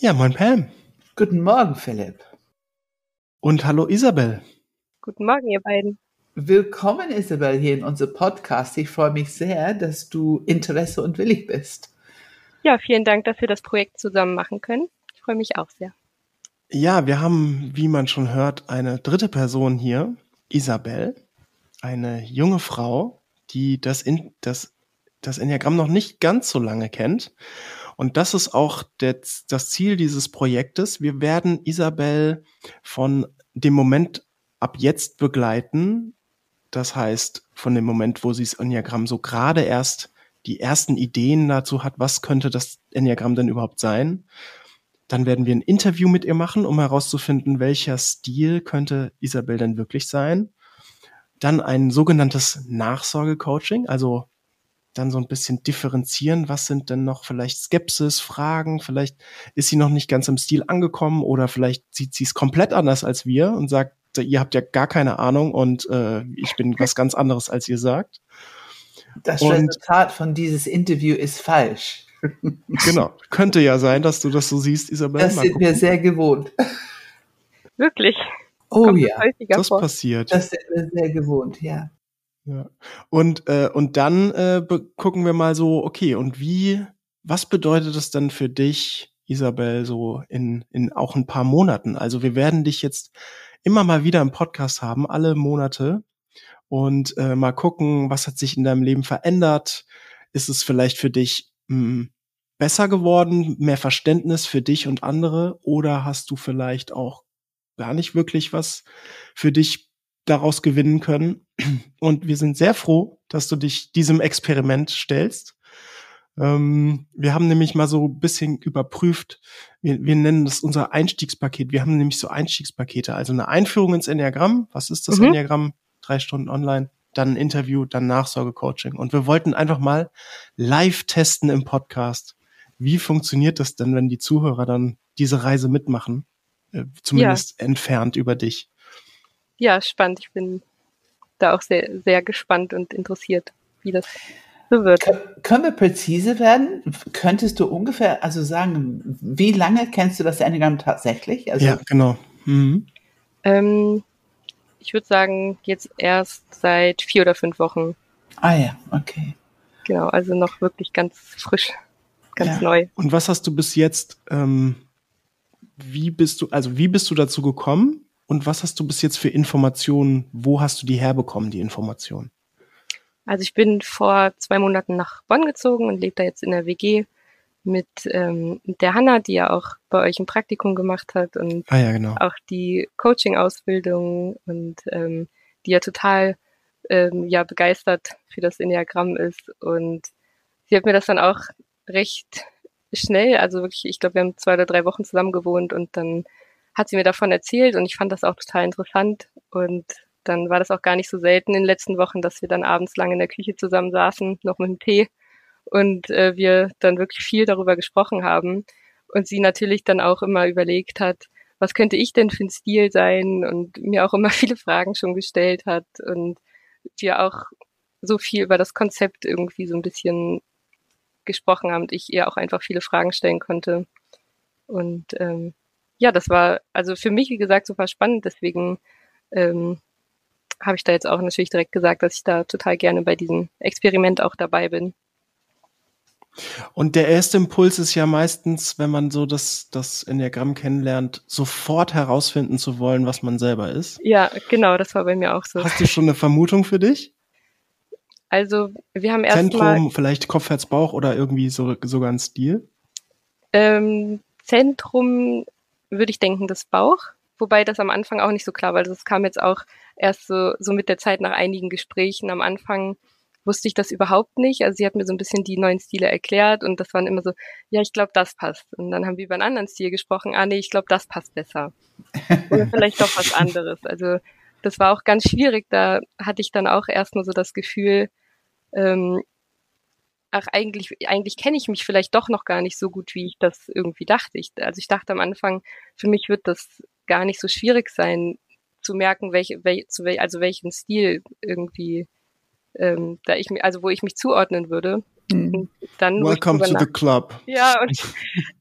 Ja, moin Pam. Guten Morgen, Philipp. Und hallo Isabel. Guten Morgen, ihr beiden. Willkommen, Isabel, hier in unserem Podcast. Ich freue mich sehr, dass du Interesse und willig bist. Ja, vielen Dank, dass wir das Projekt zusammen machen können. Ich freue mich auch sehr. Ja, wir haben, wie man schon hört, eine dritte Person hier, Isabel, eine junge Frau, die das, in, das, das Enneagramm noch nicht ganz so lange kennt. Und das ist auch der, das Ziel dieses Projektes. Wir werden Isabel von dem Moment ab jetzt begleiten. Das heißt, von dem Moment, wo sie das Enneagramm so gerade erst die ersten Ideen dazu hat, was könnte das Enneagramm denn überhaupt sein. Dann werden wir ein Interview mit ihr machen, um herauszufinden, welcher Stil könnte Isabel denn wirklich sein. Dann ein sogenanntes Nachsorgecoaching, also dann so ein bisschen differenzieren, was sind denn noch vielleicht Skepsis, Fragen, vielleicht ist sie noch nicht ganz im Stil angekommen oder vielleicht sieht sie es komplett anders als wir und sagt, ihr habt ja gar keine Ahnung und äh, ich bin was ganz anderes, als ihr sagt. Das und, Resultat von dieses Interview ist falsch. Genau, könnte ja sein, dass du das so siehst, Isabel. Das sind wir sehr gewohnt. Wirklich. Oh Kommt ja, das vor. passiert. Das sind wir sehr gewohnt, ja. Ja. Und, äh, und dann äh, gucken wir mal so, okay, und wie, was bedeutet das dann für dich, Isabel, so in, in auch ein paar Monaten? Also wir werden dich jetzt immer mal wieder im Podcast haben, alle Monate und äh, mal gucken, was hat sich in deinem Leben verändert. Ist es vielleicht für dich mh, hm, besser geworden, mehr Verständnis für dich und andere oder hast du vielleicht auch gar nicht wirklich was für dich daraus gewinnen können? Und wir sind sehr froh, dass du dich diesem Experiment stellst. Ähm, wir haben nämlich mal so ein bisschen überprüft, wir, wir nennen das unser Einstiegspaket. Wir haben nämlich so Einstiegspakete, also eine Einführung ins Enneagramm. Was ist das mhm. Enneagramm? drei Stunden online, dann ein Interview, dann Nachsorgecoaching. Und wir wollten einfach mal live testen im Podcast. Wie funktioniert das denn, wenn die Zuhörer dann diese Reise mitmachen? Äh, zumindest ja. entfernt über dich. Ja, spannend. Ich bin da auch sehr, sehr gespannt und interessiert, wie das so wird. können wir präzise werden? Könntest du ungefähr also sagen, wie lange kennst du das Enneagramm tatsächlich? Also ja, genau. Mhm. Ähm, ich würde sagen, jetzt erst seit vier oder fünf Wochen. Ah ja, okay. Genau, also noch wirklich ganz frisch, ganz ja. neu. Und was hast du bis jetzt, ähm, wie bist du, also wie bist du dazu gekommen und was hast du bis jetzt für Informationen, wo hast du die herbekommen, die Informationen? Also ich bin vor zwei Monaten nach Bonn gezogen und lebe da jetzt in der WG mit ähm, der Hanna, die ja auch bei euch ein Praktikum gemacht hat und ah, ja, genau. auch die Coaching-Ausbildung und ähm, die ja total ähm, ja begeistert für das Enneagramm ist. Und sie hat mir das dann auch recht schnell, also wirklich, ich glaube, wir haben zwei oder drei Wochen zusammen gewohnt und dann hat sie mir davon erzählt und ich fand das auch total interessant. Und dann war das auch gar nicht so selten in den letzten Wochen, dass wir dann abends lang in der Küche zusammen saßen, noch mit dem Tee und äh, wir dann wirklich viel darüber gesprochen haben und sie natürlich dann auch immer überlegt hat, was könnte ich denn für ein Stil sein und mir auch immer viele Fragen schon gestellt hat und wir auch so viel über das Konzept irgendwie so ein bisschen gesprochen haben und ich ihr auch einfach viele Fragen stellen konnte. Und ähm, ja, das war also für mich, wie gesagt, super spannend. Deswegen ähm, habe ich da jetzt auch natürlich direkt gesagt, dass ich da total gerne bei diesem Experiment auch dabei bin. Und der erste Impuls ist ja meistens, wenn man so das, das Enneagramm kennenlernt, sofort herausfinden zu wollen, was man selber ist. Ja, genau, das war bei mir auch so. Hast du schon eine Vermutung für dich? Also, wir haben erst Zentrum, mal, vielleicht Kopf, Herz, Bauch oder irgendwie so, sogar ein Stil? Ähm, Zentrum würde ich denken, das Bauch. Wobei das am Anfang auch nicht so klar war. Also, das kam jetzt auch erst so, so mit der Zeit nach einigen Gesprächen. Am Anfang wusste ich das überhaupt nicht. Also sie hat mir so ein bisschen die neuen Stile erklärt und das waren immer so, ja, ich glaube, das passt. Und dann haben wir über einen anderen Stil gesprochen, ah nee, ich glaube, das passt besser. Oder vielleicht doch was anderes. Also das war auch ganz schwierig. Da hatte ich dann auch erstmal so das Gefühl, ähm, ach, eigentlich, eigentlich kenne ich mich vielleicht doch noch gar nicht so gut, wie ich das irgendwie dachte. Ich, also ich dachte am Anfang, für mich wird das gar nicht so schwierig sein, zu merken, welche, wel, zu wel, also welchen Stil irgendwie ähm, da ich mir, also wo ich mich zuordnen würde. Mhm. Dann, Welcome to the club. Ja, und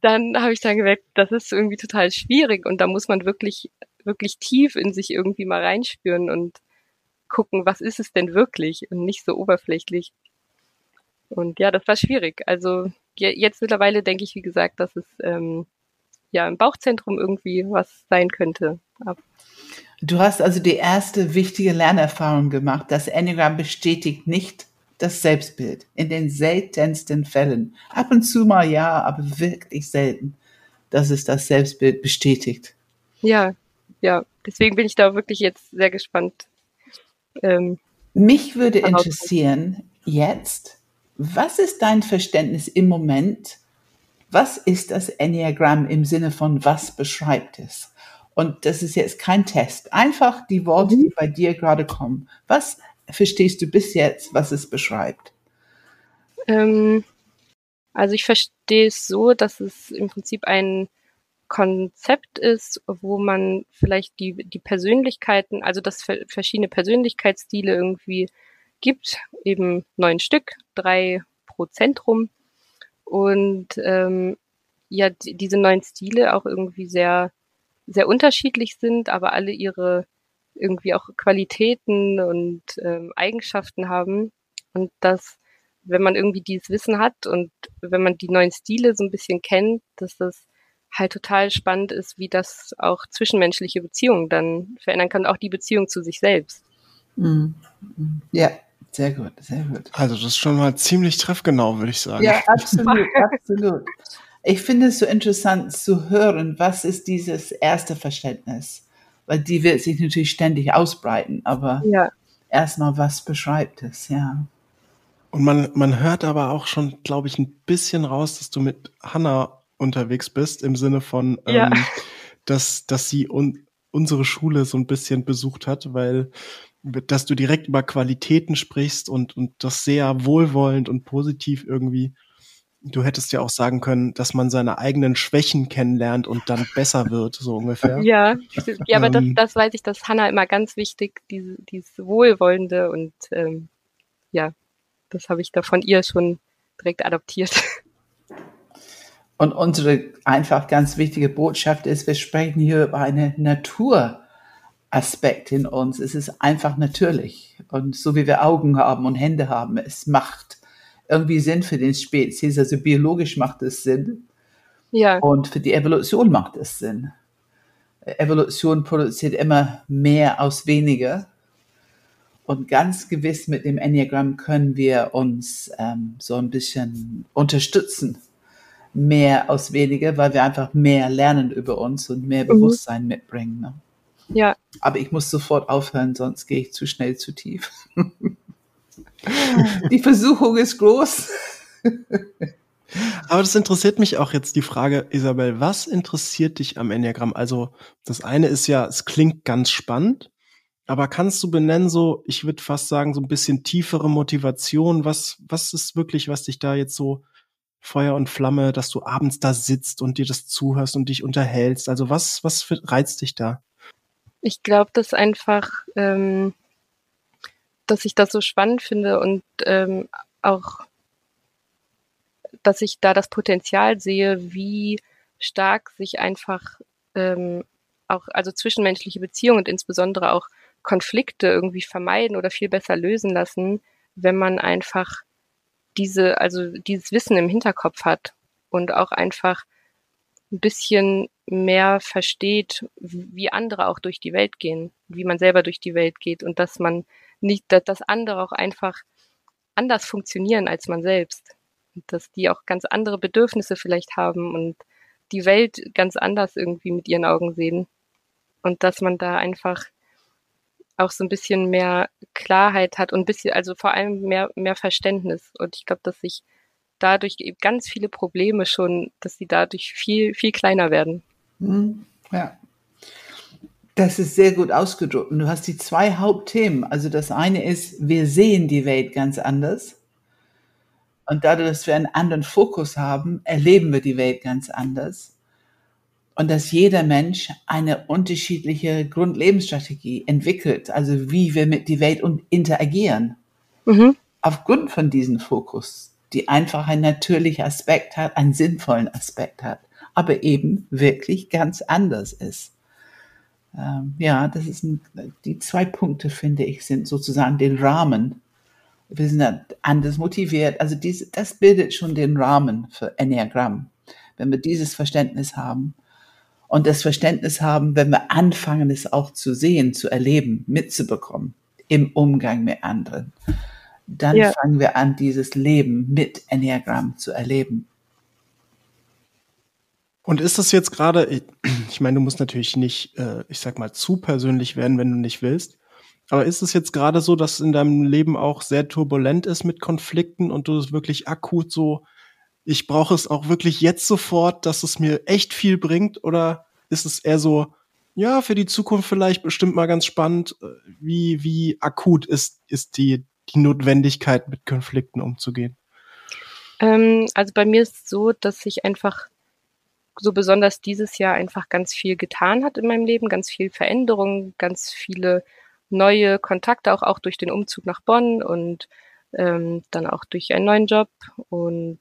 dann habe ich dann gemerkt, das ist irgendwie total schwierig und da muss man wirklich, wirklich tief in sich irgendwie mal reinspüren und gucken, was ist es denn wirklich und nicht so oberflächlich. Und ja, das war schwierig. Also jetzt mittlerweile denke ich, wie gesagt, dass es ähm, ja im Bauchzentrum irgendwie was sein könnte. Aber du hast also die erste wichtige Lernerfahrung gemacht. Das Enneagramm bestätigt nicht das Selbstbild. In den seltensten Fällen. Ab und zu mal ja, aber wirklich selten, dass es das Selbstbild bestätigt. Ja, ja. Deswegen bin ich da wirklich jetzt sehr gespannt. Ähm, Mich würde interessieren, jetzt, was ist dein Verständnis im Moment? Was ist das Enneagramm im Sinne von was beschreibt es? Und das ist jetzt kein Test. Einfach die Worte, die bei dir gerade kommen. Was verstehst du bis jetzt, was es beschreibt? Ähm, also ich verstehe es so, dass es im Prinzip ein Konzept ist, wo man vielleicht die, die Persönlichkeiten, also dass verschiedene Persönlichkeitsstile irgendwie gibt, eben neun Stück, drei pro Zentrum. Und ähm, ja, die, diese neun Stile auch irgendwie sehr, sehr unterschiedlich sind, aber alle ihre irgendwie auch Qualitäten und ähm, Eigenschaften haben. Und dass, wenn man irgendwie dieses Wissen hat und wenn man die neuen Stile so ein bisschen kennt, dass das halt total spannend ist, wie das auch zwischenmenschliche Beziehungen dann verändern kann, auch die Beziehung zu sich selbst. Mhm. Ja, sehr gut, sehr gut. Also das ist schon mal ziemlich treffgenau, würde ich sagen. Ja, absolut, absolut. Ich finde es so interessant zu hören, was ist dieses erste Verständnis? weil die wird sich natürlich ständig ausbreiten, aber ja. erstmal, was beschreibt es, ja. Und man, man hört aber auch schon, glaube ich, ein bisschen raus, dass du mit Hannah unterwegs bist, im Sinne von, ja. ähm, dass, dass sie un unsere Schule so ein bisschen besucht hat, weil dass du direkt über Qualitäten sprichst und, und das sehr wohlwollend und positiv irgendwie Du hättest ja auch sagen können, dass man seine eigenen Schwächen kennenlernt und dann besser wird, so ungefähr. Ja, ja aber das, ähm. das weiß ich, dass Hannah immer ganz wichtig, diese, dieses Wohlwollende und ähm, ja, das habe ich da von ihr schon direkt adoptiert. Und unsere einfach ganz wichtige Botschaft ist, wir sprechen hier über einen Naturaspekt in uns. Es ist einfach natürlich. Und so wie wir Augen haben und Hände haben, es macht irgendwie Sinn für den Spezies. Also biologisch macht es Sinn. Ja. Und für die Evolution macht es Sinn. Evolution produziert immer mehr aus weniger. Und ganz gewiss mit dem Enneagramm können wir uns ähm, so ein bisschen unterstützen. Mehr aus weniger, weil wir einfach mehr lernen über uns und mehr mhm. Bewusstsein mitbringen. Ne? Ja. Aber ich muss sofort aufhören, sonst gehe ich zu schnell zu tief. Die Versuchung ist groß. Aber das interessiert mich auch jetzt die Frage, Isabel, was interessiert dich am Enneagramm? Also das eine ist ja, es klingt ganz spannend, aber kannst du benennen so, ich würde fast sagen, so ein bisschen tiefere Motivation? Was, was ist wirklich, was dich da jetzt so Feuer und Flamme, dass du abends da sitzt und dir das zuhörst und dich unterhältst? Also was, was reizt dich da? Ich glaube, dass einfach ähm, dass ich das so spannend finde und ähm, auch, dass ich da das Potenzial sehe, wie stark sich einfach ähm, auch, also zwischenmenschliche Beziehungen und insbesondere auch Konflikte irgendwie vermeiden oder viel besser lösen lassen, wenn man einfach diese, also dieses Wissen im Hinterkopf hat und auch einfach ein bisschen mehr versteht, wie andere auch durch die Welt gehen, wie man selber durch die Welt geht und dass man nicht, dass andere auch einfach anders funktionieren als man selbst. Und dass die auch ganz andere Bedürfnisse vielleicht haben und die Welt ganz anders irgendwie mit ihren Augen sehen. Und dass man da einfach auch so ein bisschen mehr Klarheit hat und ein bisschen, also vor allem mehr, mehr Verständnis. Und ich glaube, dass sich dadurch eben ganz viele Probleme schon, dass sie dadurch viel, viel kleiner werden. Mhm. Ja. Das ist sehr gut ausgedrückt. Und du hast die zwei Hauptthemen. Also das eine ist, wir sehen die Welt ganz anders. Und dadurch, dass wir einen anderen Fokus haben, erleben wir die Welt ganz anders. Und dass jeder Mensch eine unterschiedliche Grundlebensstrategie entwickelt, also wie wir mit die Welt interagieren. Mhm. Aufgrund von diesem Fokus die einfach einen natürlichen Aspekt hat, einen sinnvollen Aspekt hat, aber eben wirklich ganz anders ist. Ähm, ja, das ist ein, die zwei Punkte, finde ich, sind sozusagen den Rahmen. Wir sind anders motiviert. Also diese, das bildet schon den Rahmen für Enneagramm. Wenn wir dieses Verständnis haben und das Verständnis haben, wenn wir anfangen, es auch zu sehen, zu erleben, mitzubekommen im Umgang mit anderen dann ja. fangen wir an, dieses Leben mit Enneagramm zu erleben. Und ist das jetzt gerade, ich meine, du musst natürlich nicht, äh, ich sag mal, zu persönlich werden, wenn du nicht willst. Aber ist es jetzt gerade so, dass in deinem Leben auch sehr turbulent ist mit Konflikten und du es wirklich akut so, ich brauche es auch wirklich jetzt sofort, dass es mir echt viel bringt? Oder ist es eher so, ja, für die Zukunft vielleicht bestimmt mal ganz spannend, äh, wie, wie akut ist, ist die, die Notwendigkeit, mit Konflikten umzugehen? Ähm, also bei mir ist es so, dass ich einfach so besonders dieses Jahr einfach ganz viel getan hat in meinem Leben, ganz viel Veränderung, ganz viele neue Kontakte, auch, auch durch den Umzug nach Bonn und ähm, dann auch durch einen neuen Job und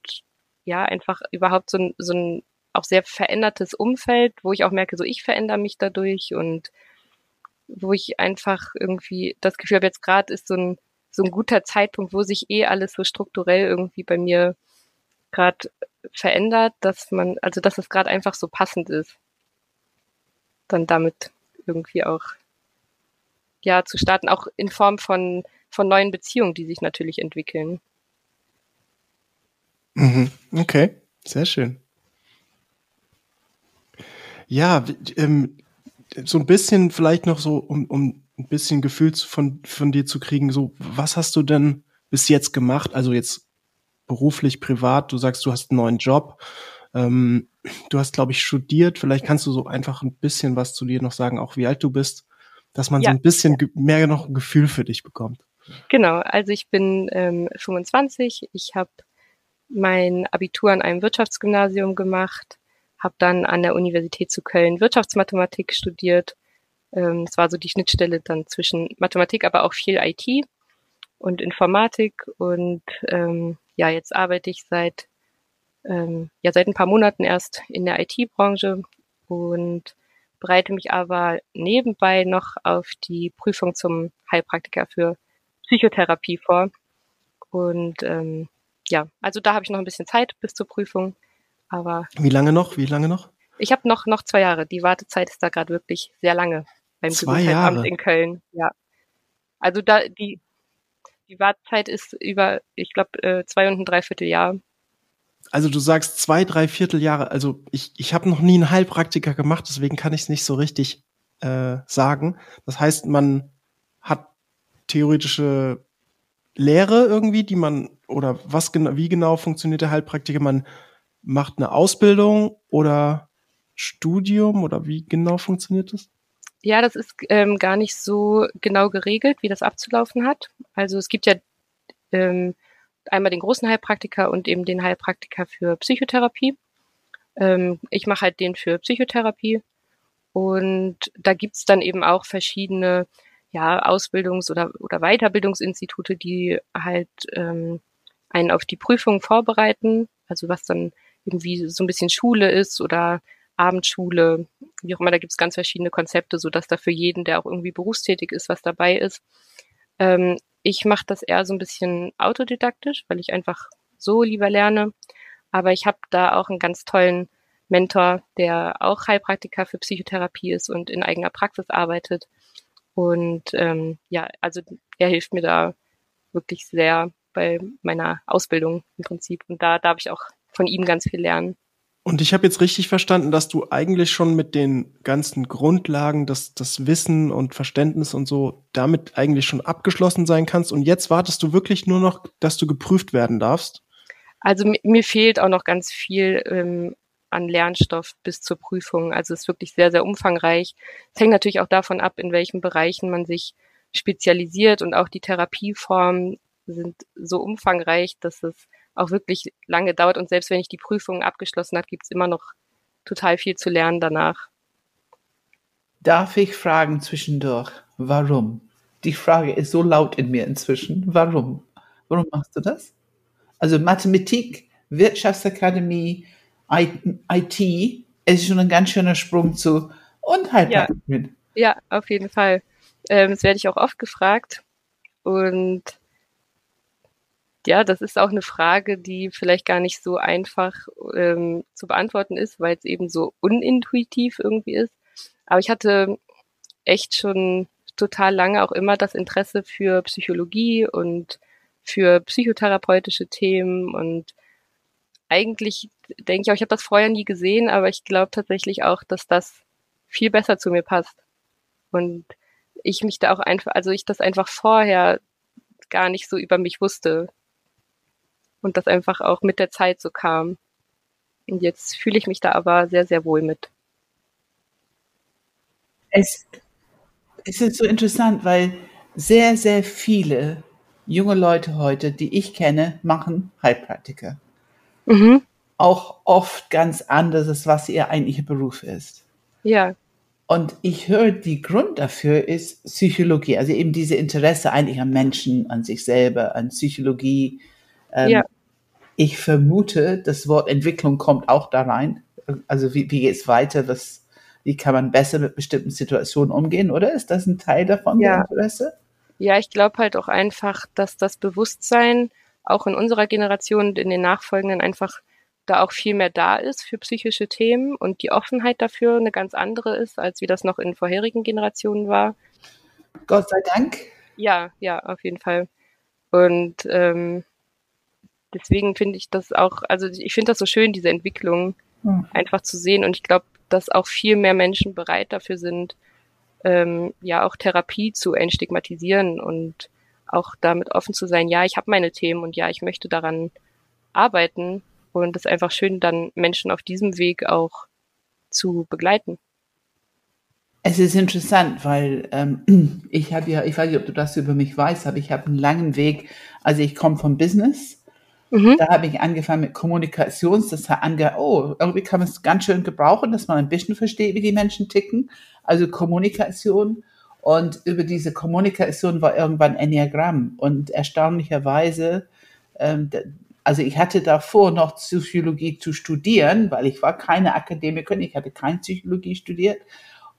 ja, einfach überhaupt so ein, so ein auch sehr verändertes Umfeld, wo ich auch merke, so ich verändere mich dadurch und wo ich einfach irgendwie das Gefühl habe, jetzt gerade ist so ein so ein guter Zeitpunkt, wo sich eh alles so strukturell irgendwie bei mir gerade verändert, dass man, also dass es gerade einfach so passend ist, dann damit irgendwie auch ja zu starten, auch in Form von von neuen Beziehungen, die sich natürlich entwickeln. Mhm. Okay, sehr schön. Ja, ähm, so ein bisschen vielleicht noch so, um, um ein bisschen Gefühl von, von dir zu kriegen, so, was hast du denn bis jetzt gemacht? Also jetzt beruflich, privat, du sagst, du hast einen neuen Job, ähm, du hast, glaube ich, studiert, vielleicht kannst du so einfach ein bisschen was zu dir noch sagen, auch wie alt du bist, dass man ja. so ein bisschen mehr noch ein Gefühl für dich bekommt. Genau, also ich bin ähm, 25, ich habe mein Abitur an einem Wirtschaftsgymnasium gemacht, habe dann an der Universität zu Köln Wirtschaftsmathematik studiert ähm, es war so die Schnittstelle dann zwischen Mathematik, aber auch viel IT und Informatik. Und ähm, ja, jetzt arbeite ich seit ähm, ja seit ein paar Monaten erst in der IT-Branche und bereite mich aber nebenbei noch auf die Prüfung zum Heilpraktiker für Psychotherapie vor. Und ähm, ja, also da habe ich noch ein bisschen Zeit bis zur Prüfung. Aber wie lange noch? Wie lange noch? Ich habe noch noch zwei Jahre. Die Wartezeit ist da gerade wirklich sehr lange beim Zwei Gesundheitsamt Jahre. in Köln. Ja. Also da die die Wartezeit ist über, ich glaube, äh, zwei und ein Dreivierteljahr. Also du sagst zwei, drei Vierteljahre. Also ich, ich habe noch nie einen Heilpraktiker gemacht, deswegen kann ich es nicht so richtig äh, sagen. Das heißt, man hat theoretische Lehre irgendwie, die man oder was genau, wie genau funktioniert der Heilpraktiker? Man macht eine Ausbildung oder Studium oder wie genau funktioniert das? Ja, das ist ähm, gar nicht so genau geregelt, wie das abzulaufen hat. Also es gibt ja ähm, einmal den großen Heilpraktiker und eben den Heilpraktiker für Psychotherapie. Ähm, ich mache halt den für Psychotherapie. Und da gibt's dann eben auch verschiedene ja, Ausbildungs- oder, oder Weiterbildungsinstitute, die halt ähm, einen auf die Prüfung vorbereiten. Also was dann irgendwie so ein bisschen Schule ist oder Abendschule, wie auch immer, da gibt es ganz verschiedene Konzepte, so dass da für jeden, der auch irgendwie berufstätig ist, was dabei ist. Ähm, ich mache das eher so ein bisschen autodidaktisch, weil ich einfach so lieber lerne. Aber ich habe da auch einen ganz tollen Mentor, der auch Heilpraktiker für Psychotherapie ist und in eigener Praxis arbeitet. Und ähm, ja, also er hilft mir da wirklich sehr bei meiner Ausbildung im Prinzip. Und da darf ich auch von ihm ganz viel lernen. Und ich habe jetzt richtig verstanden, dass du eigentlich schon mit den ganzen Grundlagen, das, das Wissen und Verständnis und so, damit eigentlich schon abgeschlossen sein kannst. Und jetzt wartest du wirklich nur noch, dass du geprüft werden darfst? Also mir fehlt auch noch ganz viel ähm, an Lernstoff bis zur Prüfung. Also es ist wirklich sehr, sehr umfangreich. Es hängt natürlich auch davon ab, in welchen Bereichen man sich spezialisiert und auch die Therapieformen sind so umfangreich, dass es auch wirklich lange dauert. Und selbst wenn ich die Prüfung abgeschlossen habe, gibt es immer noch total viel zu lernen danach. Darf ich fragen zwischendurch, warum? Die Frage ist so laut in mir inzwischen. Warum? Warum machst du das? Also Mathematik, Wirtschaftsakademie, IT, es ist schon ein ganz schöner Sprung zu und Heilpraktik. Ja. ja, auf jeden Fall. Ähm, das werde ich auch oft gefragt. Und ja, das ist auch eine Frage, die vielleicht gar nicht so einfach ähm, zu beantworten ist, weil es eben so unintuitiv irgendwie ist. Aber ich hatte echt schon total lange auch immer das Interesse für Psychologie und für psychotherapeutische Themen und eigentlich denke ich auch, ich habe das vorher nie gesehen, aber ich glaube tatsächlich auch, dass das viel besser zu mir passt. Und ich mich da auch einfach, also ich das einfach vorher gar nicht so über mich wusste. Und das einfach auch mit der Zeit so kam. Und jetzt fühle ich mich da aber sehr, sehr wohl mit. Es, es ist so interessant, weil sehr, sehr viele junge Leute heute, die ich kenne, machen Heilpraktiker. Mhm. Auch oft ganz anderes, was ihr eigentlicher Beruf ist. Ja. Und ich höre, die Grund dafür ist Psychologie, also eben diese Interesse eigentlich am Menschen, an sich selber, an Psychologie. Ähm, ja. Ich vermute, das Wort Entwicklung kommt auch da rein. Also wie, wie geht es weiter? Was, wie kann man besser mit bestimmten Situationen umgehen, oder? Ist das ein Teil davon, ja. Interesse? Ja, ich glaube halt auch einfach, dass das Bewusstsein auch in unserer Generation und in den nachfolgenden einfach da auch viel mehr da ist für psychische Themen und die Offenheit dafür eine ganz andere ist, als wie das noch in vorherigen Generationen war. Gott sei Dank. Ja, ja, auf jeden Fall. Und ähm, deswegen finde ich das auch, also ich finde das so schön, diese Entwicklung hm. einfach zu sehen. Und ich glaube, dass auch viel mehr Menschen bereit dafür sind, ähm, ja auch Therapie zu entstigmatisieren und auch damit offen zu sein, ja, ich habe meine Themen und ja, ich möchte daran arbeiten und es ist einfach schön, dann Menschen auf diesem Weg auch zu begleiten. Es ist interessant, weil ähm, ich habe ja, ich weiß nicht, ob du das über mich weißt, aber ich habe einen langen Weg. Also ich komme vom Business. Mhm. Da habe ich angefangen mit Kommunikations. Das hat ange, oh, irgendwie kann man es ganz schön gebrauchen, dass man ein bisschen versteht, wie die Menschen ticken. Also Kommunikation. Und über diese Kommunikation war irgendwann Enneagramm. Und erstaunlicherweise, ähm, also ich hatte davor noch Psychologie zu studieren, weil ich war keine Akademikerin, ich hatte keine Psychologie studiert.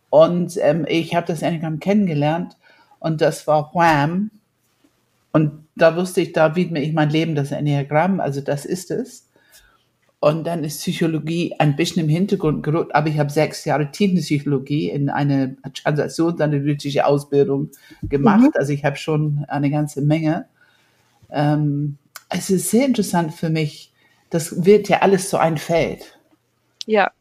Und ähm, ich habe das Enneagramm kennengelernt und das war Wham. Und da wusste ich, da widme ich mein Leben das Enneagramm, also das ist es. Und dann ist Psychologie ein bisschen im Hintergrund gerückt, aber ich habe sechs Jahre Tiefenpsychologie in eine transaktionsanalytische Ausbildung gemacht. Mhm. Also ich habe schon eine ganze Menge. Ähm, es ist sehr interessant für mich. Das wird ja alles so ein Feld. Ja.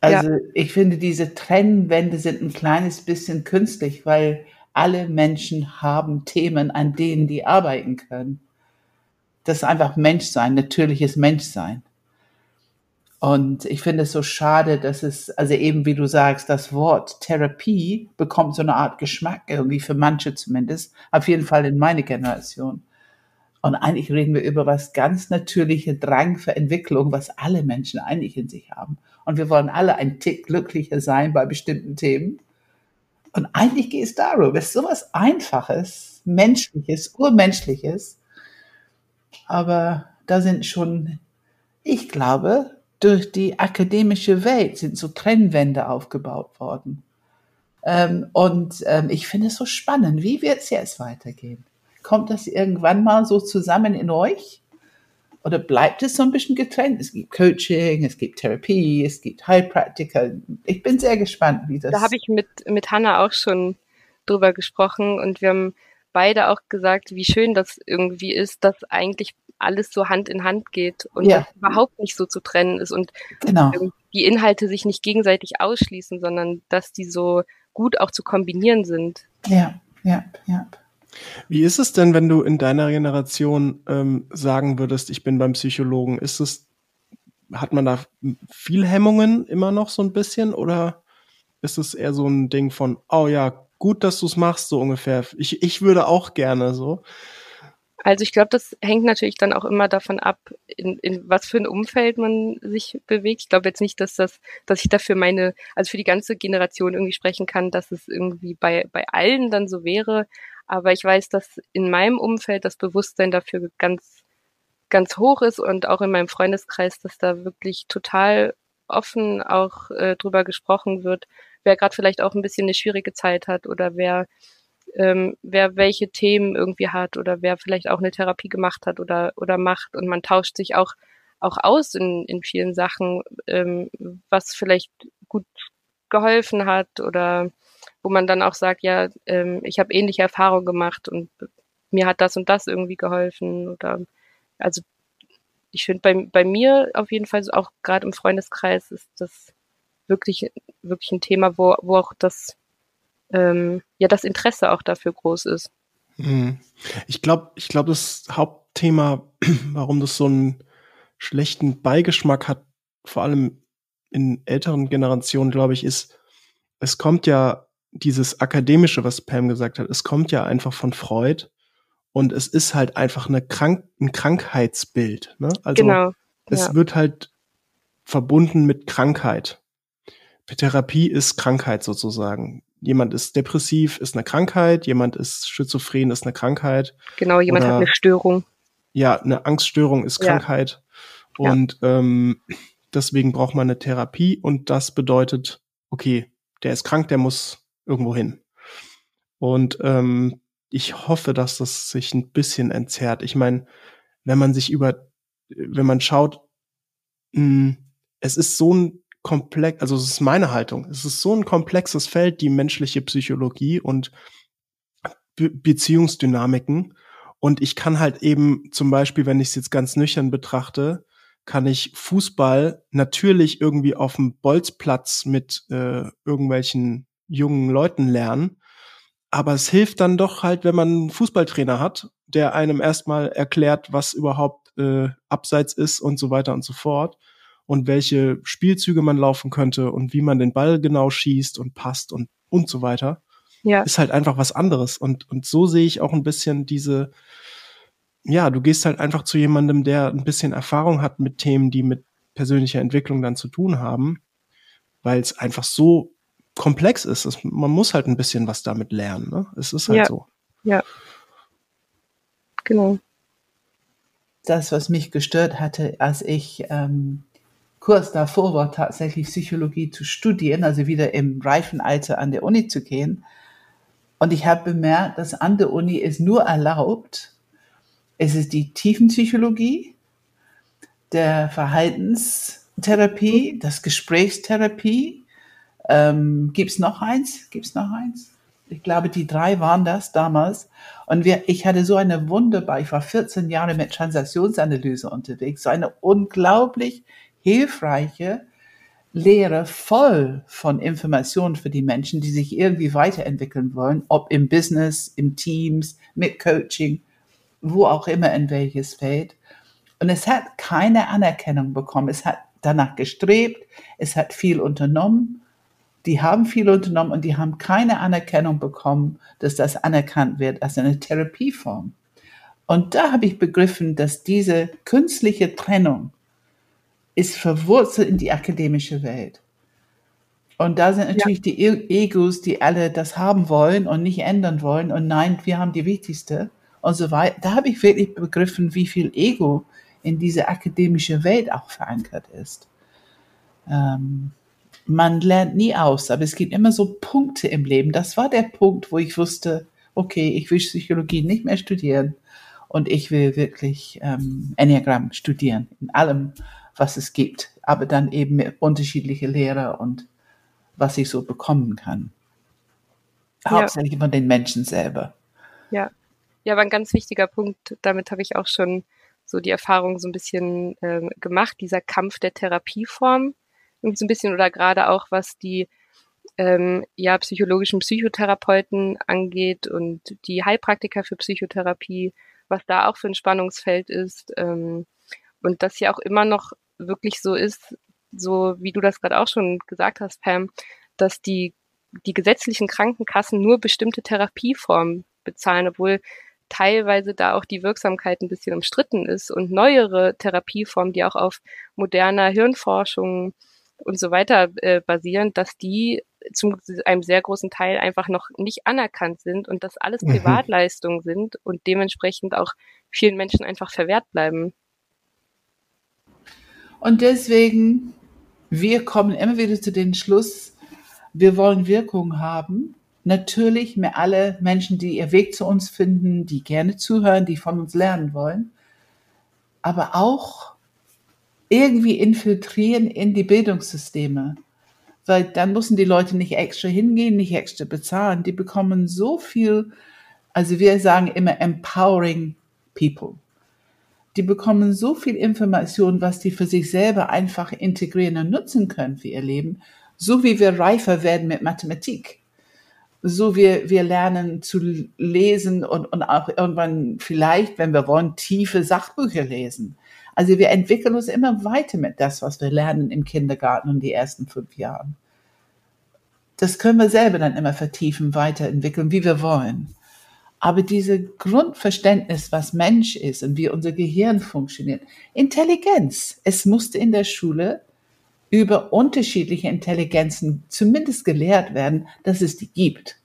Also ja. ich finde, diese Trennwände sind ein kleines bisschen künstlich, weil alle Menschen haben Themen, an denen die arbeiten können. Das ist einfach Menschsein, natürliches Menschsein. Und ich finde es so schade, dass es, also eben wie du sagst, das Wort Therapie bekommt so eine Art Geschmack, irgendwie für manche zumindest, auf jeden Fall in meine Generation. Und eigentlich reden wir über was ganz natürliche Drang für Entwicklung, was alle Menschen eigentlich in sich haben. Und wir wollen alle ein Tick glücklicher sein bei bestimmten Themen. Und eigentlich geht es darum, es ist sowas Einfaches, Menschliches, Urmenschliches. Aber da sind schon, ich glaube, durch die akademische Welt sind so Trennwände aufgebaut worden. Ähm, und ähm, ich finde es so spannend. Wie wird es jetzt weitergehen? Kommt das irgendwann mal so zusammen in euch? Oder bleibt es so ein bisschen getrennt? Es gibt Coaching, es gibt Therapie, es gibt Heilpraktiker. Ich bin sehr gespannt, wie das. Da habe ich mit, mit Hanna auch schon drüber gesprochen und wir haben beide auch gesagt, wie schön das irgendwie ist, dass eigentlich alles so Hand in Hand geht und ja. überhaupt nicht so zu trennen ist und genau. die Inhalte sich nicht gegenseitig ausschließen, sondern dass die so gut auch zu kombinieren sind. Ja, ja, ja. Wie ist es denn, wenn du in deiner Generation ähm, sagen würdest, ich bin beim Psychologen? Ist es, hat man da viel Hemmungen immer noch so ein bisschen oder ist es eher so ein Ding von, oh ja, gut, dass du es machst, so ungefähr. Ich, ich würde auch gerne so. Also ich glaube, das hängt natürlich dann auch immer davon ab, in, in was für ein Umfeld man sich bewegt. Ich glaube jetzt nicht, dass das, dass ich dafür meine, also für die ganze Generation irgendwie sprechen kann, dass es irgendwie bei, bei allen dann so wäre. Aber ich weiß, dass in meinem Umfeld das Bewusstsein dafür ganz, ganz hoch ist und auch in meinem Freundeskreis, dass da wirklich total offen auch äh, drüber gesprochen wird, wer gerade vielleicht auch ein bisschen eine schwierige Zeit hat oder wer ähm, wer welche Themen irgendwie hat oder wer vielleicht auch eine Therapie gemacht hat oder oder macht. Und man tauscht sich auch auch aus in, in vielen Sachen, ähm, was vielleicht gut geholfen hat oder wo man dann auch sagt, ja, ähm, ich habe ähnliche Erfahrungen gemacht und mir hat das und das irgendwie geholfen oder also ich finde bei, bei mir auf jeden Fall auch gerade im Freundeskreis ist das wirklich wirklich ein Thema, wo wo auch das ähm, ja das Interesse auch dafür groß ist. Hm. Ich glaube, ich glaube, das Hauptthema, warum das so einen schlechten Beigeschmack hat, vor allem in älteren Generationen, glaube ich, ist, es kommt ja dieses akademische, was Pam gesagt hat, es kommt ja einfach von Freud und es ist halt einfach eine Krank ein Krankheitsbild. Ne? Also genau. es ja. wird halt verbunden mit Krankheit. Therapie ist Krankheit sozusagen. Jemand ist depressiv, ist eine Krankheit. Jemand ist schizophren, ist eine Krankheit. Genau, jemand Oder, hat eine Störung. Ja, eine Angststörung ist Krankheit. Ja. Und ja. Ähm, deswegen braucht man eine Therapie und das bedeutet, okay, der ist krank, der muss irgendwo hin. Und ähm, ich hoffe, dass das sich ein bisschen entzerrt. Ich meine, wenn man sich über, wenn man schaut, mh, hm, es ist so ein komplex, also es ist meine Haltung, es ist so ein komplexes Feld, die menschliche Psychologie und Be Beziehungsdynamiken. Und ich kann halt eben zum Beispiel, wenn ich es jetzt ganz nüchtern betrachte, kann ich Fußball natürlich irgendwie auf dem Bolzplatz mit äh, irgendwelchen jungen Leuten lernen. Aber es hilft dann doch halt, wenn man einen Fußballtrainer hat, der einem erstmal erklärt, was überhaupt äh, abseits ist und so weiter und so fort und welche Spielzüge man laufen könnte und wie man den Ball genau schießt und passt und und so weiter. Ja. Ist halt einfach was anderes und und so sehe ich auch ein bisschen diese ja, du gehst halt einfach zu jemandem, der ein bisschen Erfahrung hat mit Themen, die mit persönlicher Entwicklung dann zu tun haben, weil es einfach so komplex ist. Es, man muss halt ein bisschen was damit lernen. Ne? Es ist halt ja. so. Ja. Genau. Das, was mich gestört hatte, als ich ähm, kurz davor war, tatsächlich Psychologie zu studieren, also wieder im reifen Alter an der Uni zu gehen. Und ich habe bemerkt, dass an der Uni ist nur erlaubt, es ist die Tiefenpsychologie, der Verhaltenstherapie, das Gesprächstherapie. Ähm, Gibt noch eins? Gibt es noch eins? Ich glaube, die drei waren das damals. Und wir, ich hatte so eine wunderbar, ich war 14 Jahre mit Transaktionsanalyse unterwegs, so eine unglaublich hilfreiche Lehre voll von Informationen für die Menschen, die sich irgendwie weiterentwickeln wollen, ob im Business, im Teams, mit Coaching wo auch immer in welches Feld. Und es hat keine Anerkennung bekommen. Es hat danach gestrebt, es hat viel unternommen. Die haben viel unternommen und die haben keine Anerkennung bekommen, dass das anerkannt wird als eine Therapieform. Und da habe ich begriffen, dass diese künstliche Trennung ist verwurzelt in die akademische Welt. Und da sind natürlich ja. die e-, Egos, die alle das haben wollen und nicht ändern wollen. Und nein, wir haben die wichtigste und so weiter. Da habe ich wirklich begriffen, wie viel Ego in diese akademische Welt auch verankert ist. Ähm, man lernt nie aus, aber es gibt immer so Punkte im Leben. Das war der Punkt, wo ich wusste, okay, ich will Psychologie nicht mehr studieren und ich will wirklich ähm, Enneagramm studieren, in allem, was es gibt, aber dann eben unterschiedliche Lehrer und was ich so bekommen kann. Hauptsächlich ja. von den Menschen selber. Ja, ja, war ein ganz wichtiger Punkt. Damit habe ich auch schon so die Erfahrung so ein bisschen ähm, gemacht, dieser Kampf der Therapieform. So ein bisschen oder gerade auch was die ähm, ja, psychologischen Psychotherapeuten angeht und die Heilpraktiker für Psychotherapie, was da auch für ein Spannungsfeld ist. Ähm, und das ja auch immer noch wirklich so ist, so wie du das gerade auch schon gesagt hast, Pam, dass die, die gesetzlichen Krankenkassen nur bestimmte Therapieformen bezahlen, obwohl teilweise da auch die Wirksamkeit ein bisschen umstritten ist und neuere Therapieformen, die auch auf moderner Hirnforschung und so weiter äh, basieren, dass die zu einem sehr großen Teil einfach noch nicht anerkannt sind und dass alles mhm. Privatleistungen sind und dementsprechend auch vielen Menschen einfach verwehrt bleiben. Und deswegen, wir kommen immer wieder zu dem Schluss, wir wollen Wirkung haben. Natürlich mit alle Menschen, die ihr Weg zu uns finden, die gerne zuhören, die von uns lernen wollen. Aber auch irgendwie infiltrieren in die Bildungssysteme. Weil dann müssen die Leute nicht extra hingehen, nicht extra bezahlen. Die bekommen so viel, also wir sagen immer empowering people die bekommen so viel Information, was die für sich selber einfach integrieren und nutzen können für ihr Leben, so wie wir reifer werden mit Mathematik. So wir, wir lernen zu lesen und, und auch irgendwann vielleicht, wenn wir wollen, tiefe Sachbücher lesen. Also wir entwickeln uns immer weiter mit das, was wir lernen im Kindergarten und die ersten fünf Jahren. Das können wir selber dann immer vertiefen, weiterentwickeln, wie wir wollen. Aber diese Grundverständnis, was Mensch ist und wie unser Gehirn funktioniert, Intelligenz, es musste in der Schule über unterschiedliche Intelligenzen zumindest gelehrt werden, dass es die gibt.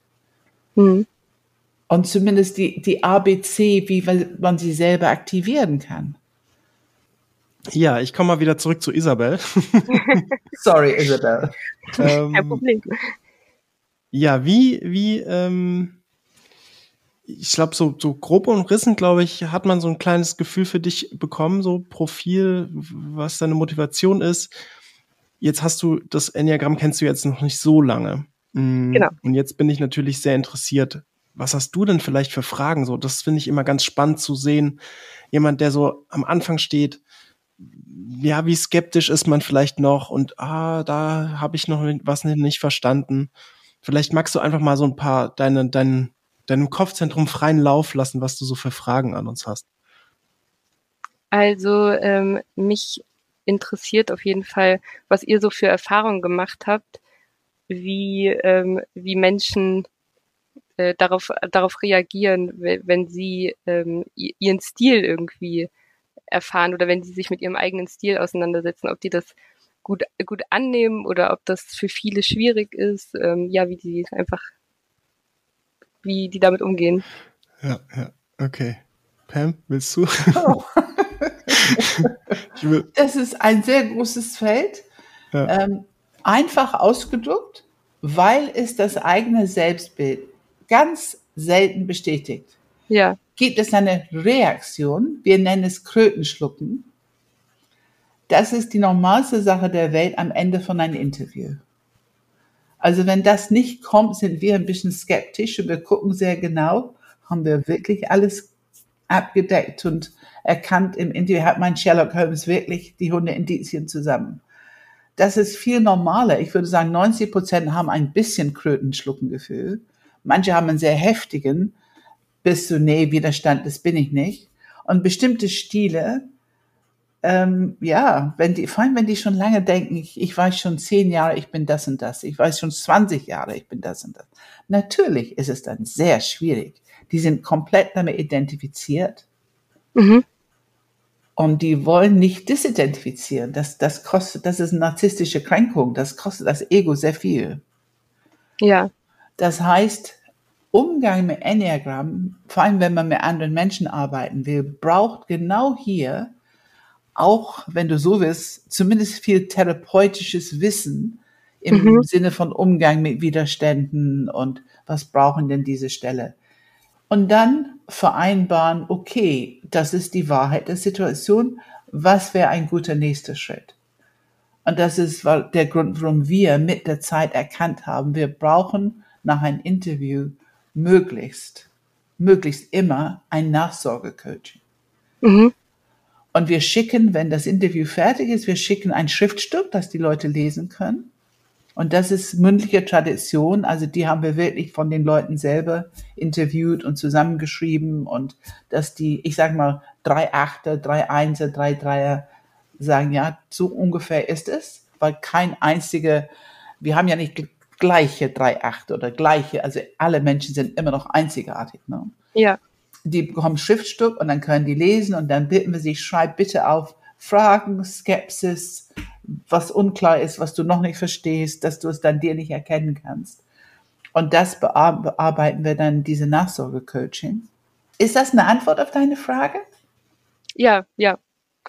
Mhm. Und zumindest die, die ABC, wie man sie selber aktivieren kann. Ja, ich komme mal wieder zurück zu Isabel. Sorry, Isabel. ähm, Kein Problem. Ja, wie, wie, ähm, ich glaube, so, so grob umrissen, glaube ich, hat man so ein kleines Gefühl für dich bekommen, so Profil, was deine Motivation ist. Jetzt hast du das Enneagramm kennst du jetzt noch nicht so lange. Mm, genau. Und jetzt bin ich natürlich sehr interessiert. Was hast du denn vielleicht für Fragen? So, das finde ich immer ganz spannend zu sehen. Jemand, der so am Anfang steht, ja, wie skeptisch ist man vielleicht noch und ah, da habe ich noch was nicht verstanden. Vielleicht magst du einfach mal so ein paar deine, deinen deinem Kopfzentrum freien Lauf lassen, was du so für Fragen an uns hast. Also ähm, mich interessiert auf jeden Fall, was ihr so für Erfahrungen gemacht habt, wie, ähm, wie Menschen äh, darauf, darauf reagieren, wenn sie ähm, ihren Stil irgendwie erfahren oder wenn sie sich mit ihrem eigenen Stil auseinandersetzen, ob die das gut, gut annehmen oder ob das für viele schwierig ist, ähm, ja, wie die einfach wie die damit umgehen. Ja, ja, okay. Pam, willst du? Oh. das ist ein sehr großes Feld. Ja. Ähm, einfach ausgedruckt, weil es das eigene Selbstbild ganz selten bestätigt. Ja. Gibt es eine Reaktion, wir nennen es Krötenschlucken. Das ist die normalste Sache der Welt am Ende von einem Interview. Also wenn das nicht kommt, sind wir ein bisschen skeptisch und wir gucken sehr genau, haben wir wirklich alles abgedeckt und erkannt im Interview, hat mein Sherlock Holmes wirklich die Hunde Indizien zusammen. Das ist viel normaler. Ich würde sagen, 90 Prozent haben ein bisschen Krötenschluckengefühl. Manche haben einen sehr heftigen, bis zu, nee, Widerstand, das bin ich nicht. Und bestimmte Stile ähm, ja, wenn die, vor allem wenn die schon lange denken, ich, ich weiß schon zehn Jahre, ich bin das und das, ich weiß schon 20 Jahre, ich bin das und das. Natürlich ist es dann sehr schwierig. Die sind komplett damit identifiziert. Mhm. Und die wollen nicht disidentifizieren. Das, das kostet, das ist eine narzisstische Kränkung. Das kostet das Ego sehr viel. Ja. Das heißt, Umgang mit Enneagramm, vor allem wenn man mit anderen Menschen arbeiten will, braucht genau hier auch, wenn du so willst, zumindest viel therapeutisches Wissen im mhm. Sinne von Umgang mit Widerständen und was brauchen denn diese Stelle. Und dann vereinbaren, okay, das ist die Wahrheit der Situation, was wäre ein guter nächster Schritt? Und das ist der Grund, warum wir mit der Zeit erkannt haben, wir brauchen nach einem Interview möglichst, möglichst immer ein Nachsorgecoaching. Mhm. Und wir schicken, wenn das Interview fertig ist, wir schicken ein Schriftstück, das die Leute lesen können. Und das ist mündliche Tradition. Also die haben wir wirklich von den Leuten selber interviewt und zusammengeschrieben und dass die, ich sag mal, drei Achter, drei Einser, drei Dreier sagen, ja, so ungefähr ist es, weil kein einziger, wir haben ja nicht gleiche drei Achter oder gleiche, also alle Menschen sind immer noch einzigartig. Ne? Ja die bekommen Schriftstück und dann können die lesen und dann bitten wir sie, schreib bitte auf Fragen, Skepsis, was unklar ist, was du noch nicht verstehst, dass du es dann dir nicht erkennen kannst. Und das bearbeiten wir dann diese Nachsorgecoaching. Ist das eine Antwort auf deine Frage? Ja, ja,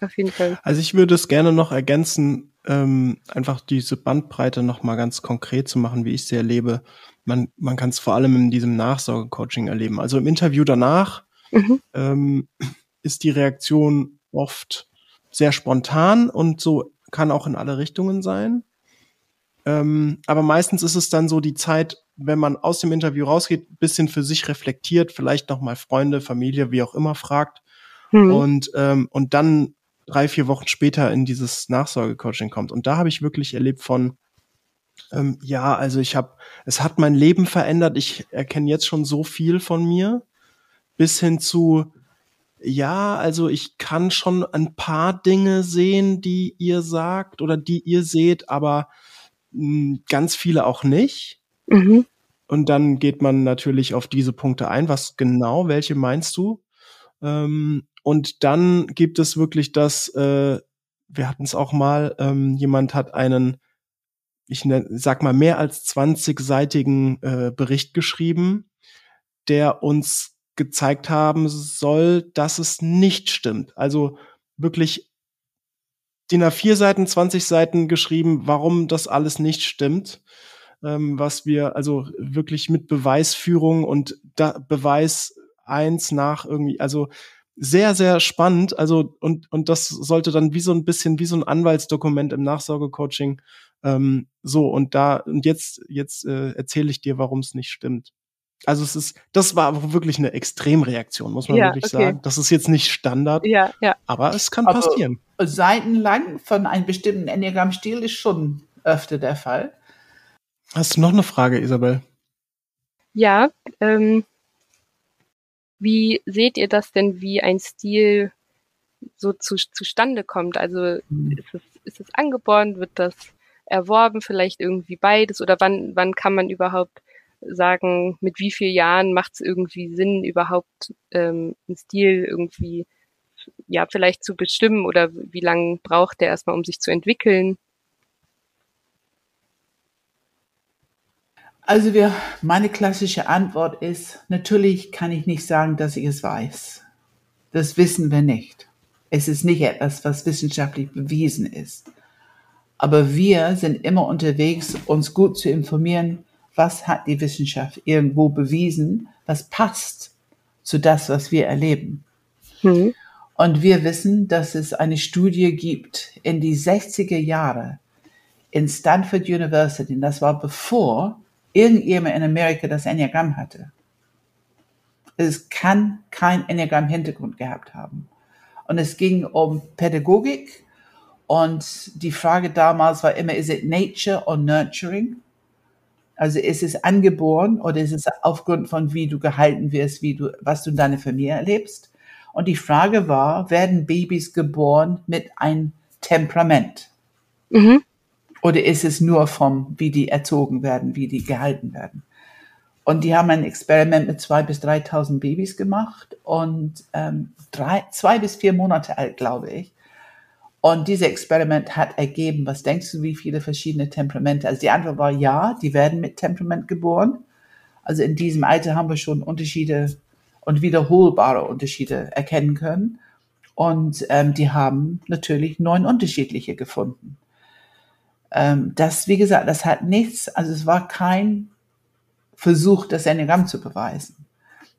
auf jeden Fall. Also ich würde es gerne noch ergänzen, ähm, einfach diese Bandbreite noch mal ganz konkret zu machen, wie ich sie erlebe. Man, man kann es vor allem in diesem Nachsorgecoaching erleben. Also im Interview danach mhm. ähm, ist die Reaktion oft sehr spontan und so kann auch in alle Richtungen sein. Ähm, aber meistens ist es dann so die Zeit, wenn man aus dem Interview rausgeht, bisschen für sich reflektiert, vielleicht noch mal Freunde, Familie, wie auch immer fragt mhm. und ähm, und dann drei vier Wochen später in dieses Nachsorgecoaching kommt. Und da habe ich wirklich erlebt von ähm, ja, also ich habe, es hat mein Leben verändert. Ich erkenne jetzt schon so viel von mir, bis hin zu ja, also ich kann schon ein paar Dinge sehen, die ihr sagt oder die ihr seht, aber mh, hm, ganz viele auch nicht. Mhm. Und dann geht man natürlich auf diese Punkte ein. Was genau, welche meinst du? Ähm, und dann gibt es wirklich das, äh, wir hatten es auch mal, ähm, jemand hat einen, ich ne, sag mal, mehr als 20-seitigen äh, Bericht geschrieben, der uns gezeigt haben soll, dass es nicht stimmt. Also wirklich DIN A4 Seiten, 20 Seiten geschrieben, warum das alles nicht stimmt. Ähm, was wir also wirklich mit Beweisführung und da, Beweis eins nach irgendwie, also sehr, sehr spannend. Also, und, und das sollte dann wie so ein bisschen wie so ein Anwaltsdokument im Nachsorgecoaching. Ähm, so, und da, und jetzt, jetzt äh, erzähle ich dir, warum es nicht stimmt. Also es ist, das war aber wirklich eine Extremreaktion, muss man ja, wirklich okay. sagen. Das ist jetzt nicht Standard, ja, ja. aber es kann aber passieren. Seitenlang von einem bestimmten Enneagramm-Stil ist schon öfter der Fall. Hast du noch eine Frage, Isabel? Ja, ähm, wie seht ihr das denn, wie ein Stil so zu, zustande kommt? Also mhm. ist, es, ist es angeboren, wird das erworben, vielleicht irgendwie beides oder wann, wann kann man überhaupt sagen, mit wie vielen Jahren macht es irgendwie Sinn, überhaupt ähm, einen Stil irgendwie ja vielleicht zu bestimmen oder wie lange braucht der erstmal, um sich zu entwickeln? Also wir, meine klassische Antwort ist, natürlich kann ich nicht sagen, dass ich es weiß. Das wissen wir nicht. Es ist nicht etwas, was wissenschaftlich bewiesen ist. Aber wir sind immer unterwegs, uns gut zu informieren, was hat die Wissenschaft irgendwo bewiesen, was passt zu das, was wir erleben. Mhm. Und wir wissen, dass es eine Studie gibt in die 60er Jahre in Stanford University, das war bevor irgendjemand in Amerika das Enneagramm hatte. Es kann kein Enneagramm-Hintergrund gehabt haben. Und es ging um Pädagogik und die Frage damals war immer, is it nature or nurturing? Also ist es angeboren oder ist es aufgrund von wie du gehalten wirst, wie du, was du in deiner Familie erlebst? Und die Frage war, werden Babys geboren mit einem Temperament? Mhm. Oder ist es nur vom, wie die erzogen werden, wie die gehalten werden? Und die haben ein Experiment mit zwei bis 3.000 Babys gemacht und ähm, drei, zwei bis vier Monate alt, glaube ich. Und dieses Experiment hat ergeben, was denkst du, wie viele verschiedene Temperamente? Also die Antwort war ja, die werden mit Temperament geboren. Also in diesem Alter haben wir schon Unterschiede und wiederholbare Unterschiede erkennen können. Und ähm, die haben natürlich neun unterschiedliche gefunden. Ähm, das, wie gesagt, das hat nichts, also es war kein Versuch, das Enneagramm zu beweisen.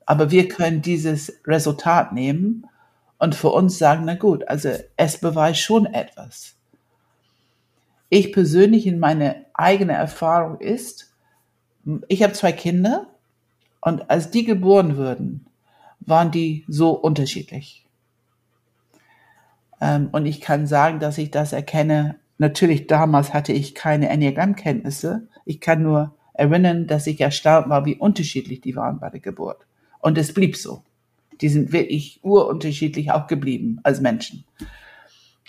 Aber wir können dieses Resultat nehmen und für uns sagen, na gut, also es beweist schon etwas. Ich persönlich in meine eigene Erfahrung ist, ich habe zwei Kinder und als die geboren wurden, waren die so unterschiedlich. Ähm, und ich kann sagen, dass ich das erkenne. Natürlich damals hatte ich keine Enneagramm-Kenntnisse. Ich kann nur erinnern, dass ich erstaunt war, wie unterschiedlich die waren bei der Geburt. Und es blieb so die sind wirklich urunterschiedlich auch geblieben als Menschen.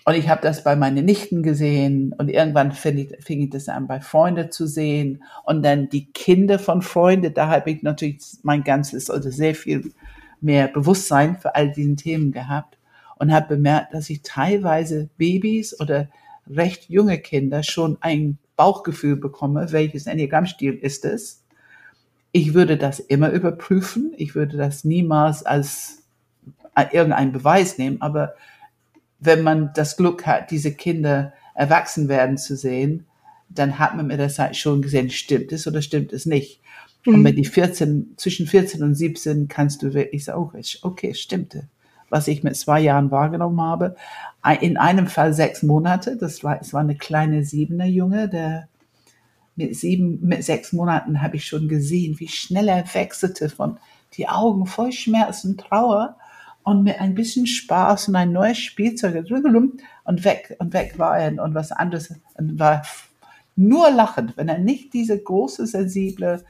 Und ich habe das bei meinen Nichten gesehen und irgendwann fing ich, fing ich das an, bei Freunden zu sehen. Und dann die Kinder von Freunden, da habe ich natürlich mein ganzes, also sehr viel mehr Bewusstsein für all diesen Themen gehabt und habe bemerkt, dass ich teilweise Babys oder recht junge Kinder schon ein Bauchgefühl bekomme, welches Enneagrammstil ist es ich würde das immer überprüfen. Ich würde das niemals als irgendeinen Beweis nehmen, aber wenn man das Glück hat, diese Kinder erwachsen werden zu sehen, dann hat man mit der Zeit schon gesehen, stimmt es oder stimmt es nicht. Mhm. Und mit die 14, zwischen 14 und 17 kannst du wirklich sagen, okay, okay, stimmte. Was ich mit zwei Jahren wahrgenommen habe. In einem Fall sechs Monate, das war, es war eine kleine siebener Junge, der mit sieben, mit sechs Monaten habe ich schon gesehen, wie schnell er wechselte von die Augen voll Schmerz und Trauer und mit ein bisschen Spaß und ein neues Spielzeug und weg und weg war er und was anderes und war nur lachend. Wenn er nicht diese große, sensible,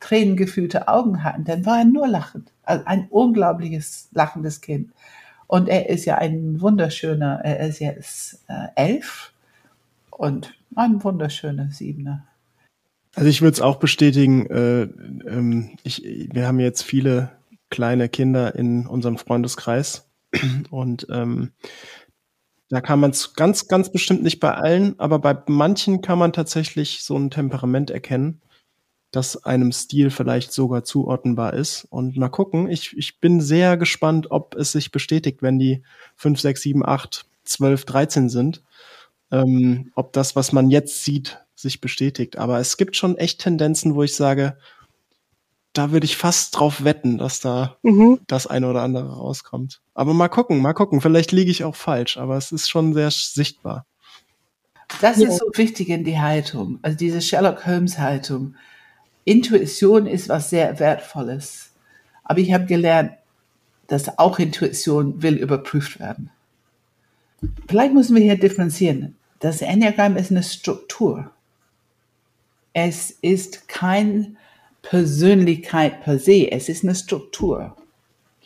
tränengefüllte Augen hatte, dann war er nur lachend. Also ein unglaubliches lachendes Kind. Und er ist ja ein wunderschöner, er ist jetzt äh, elf und ein wunderschöner Siebener. Also ich würde es auch bestätigen, äh, ähm, ich, wir haben jetzt viele kleine Kinder in unserem Freundeskreis und ähm, da kann man es ganz, ganz bestimmt nicht bei allen, aber bei manchen kann man tatsächlich so ein Temperament erkennen, das einem Stil vielleicht sogar zuordnenbar ist. Und mal gucken, ich, ich bin sehr gespannt, ob es sich bestätigt, wenn die 5, 6, 7, 8, 12, 13 sind. Ähm, ob das, was man jetzt sieht, sich bestätigt. Aber es gibt schon echt Tendenzen, wo ich sage, da würde ich fast drauf wetten, dass da mhm. das eine oder andere rauskommt. Aber mal gucken, mal gucken. Vielleicht liege ich auch falsch, aber es ist schon sehr sichtbar. Das ja. ist so wichtig in die Haltung, also diese Sherlock Holmes Haltung. Intuition ist was sehr Wertvolles. Aber ich habe gelernt, dass auch Intuition will überprüft werden. Vielleicht müssen wir hier differenzieren. Das Enneagramm ist eine Struktur. Es ist kein Persönlichkeit per se, es ist eine Struktur.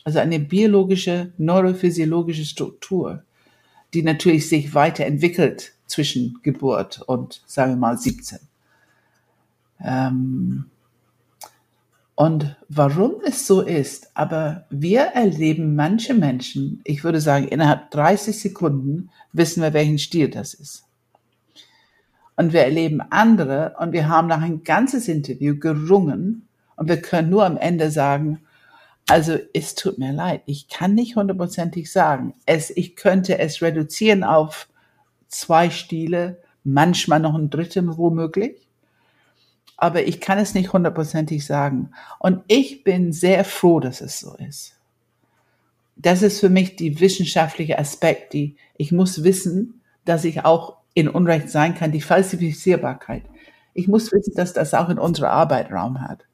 Also eine biologische, neurophysiologische Struktur, die natürlich sich weiterentwickelt zwischen Geburt und, sagen wir mal, 17. Ähm, und warum es so ist, aber wir erleben manche Menschen, ich würde sagen, innerhalb 30 Sekunden wissen wir, welchen Stil das ist und wir erleben andere und wir haben nach ein ganzes Interview gerungen und wir können nur am Ende sagen, also es tut mir leid, ich kann nicht hundertprozentig sagen. Es, ich könnte es reduzieren auf zwei Stile, manchmal noch ein dritten womöglich. Aber ich kann es nicht hundertprozentig sagen. Und ich bin sehr froh, dass es so ist. Das ist für mich die wissenschaftliche Aspekt, die ich muss wissen, dass ich auch in Unrecht sein kann, die Falsifizierbarkeit. Ich muss wissen, dass das auch in unserer Arbeit Raum hat.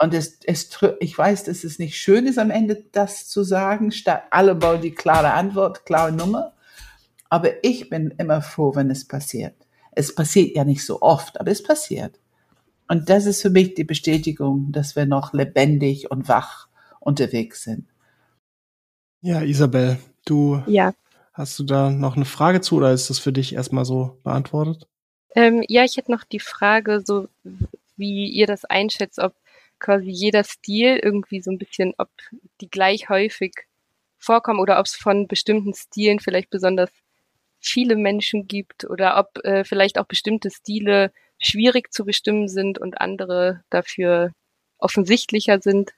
Und es, es, ich weiß, dass es nicht schön ist, am Ende das zu sagen, statt alle bauen die klare Antwort, klare Nummer. Aber ich bin immer froh, wenn es passiert. Es passiert ja nicht so oft, aber es passiert. Und das ist für mich die Bestätigung, dass wir noch lebendig und wach unterwegs sind. Ja, Isabel, du ja. Hast du da noch eine Frage zu oder ist das für dich erstmal so beantwortet? Ähm, ja, ich hätte noch die Frage, so wie ihr das einschätzt, ob quasi jeder Stil irgendwie so ein bisschen, ob die gleich häufig vorkommen oder ob es von bestimmten Stilen vielleicht besonders viele Menschen gibt oder ob äh, vielleicht auch bestimmte Stile schwierig zu bestimmen sind und andere dafür offensichtlicher sind?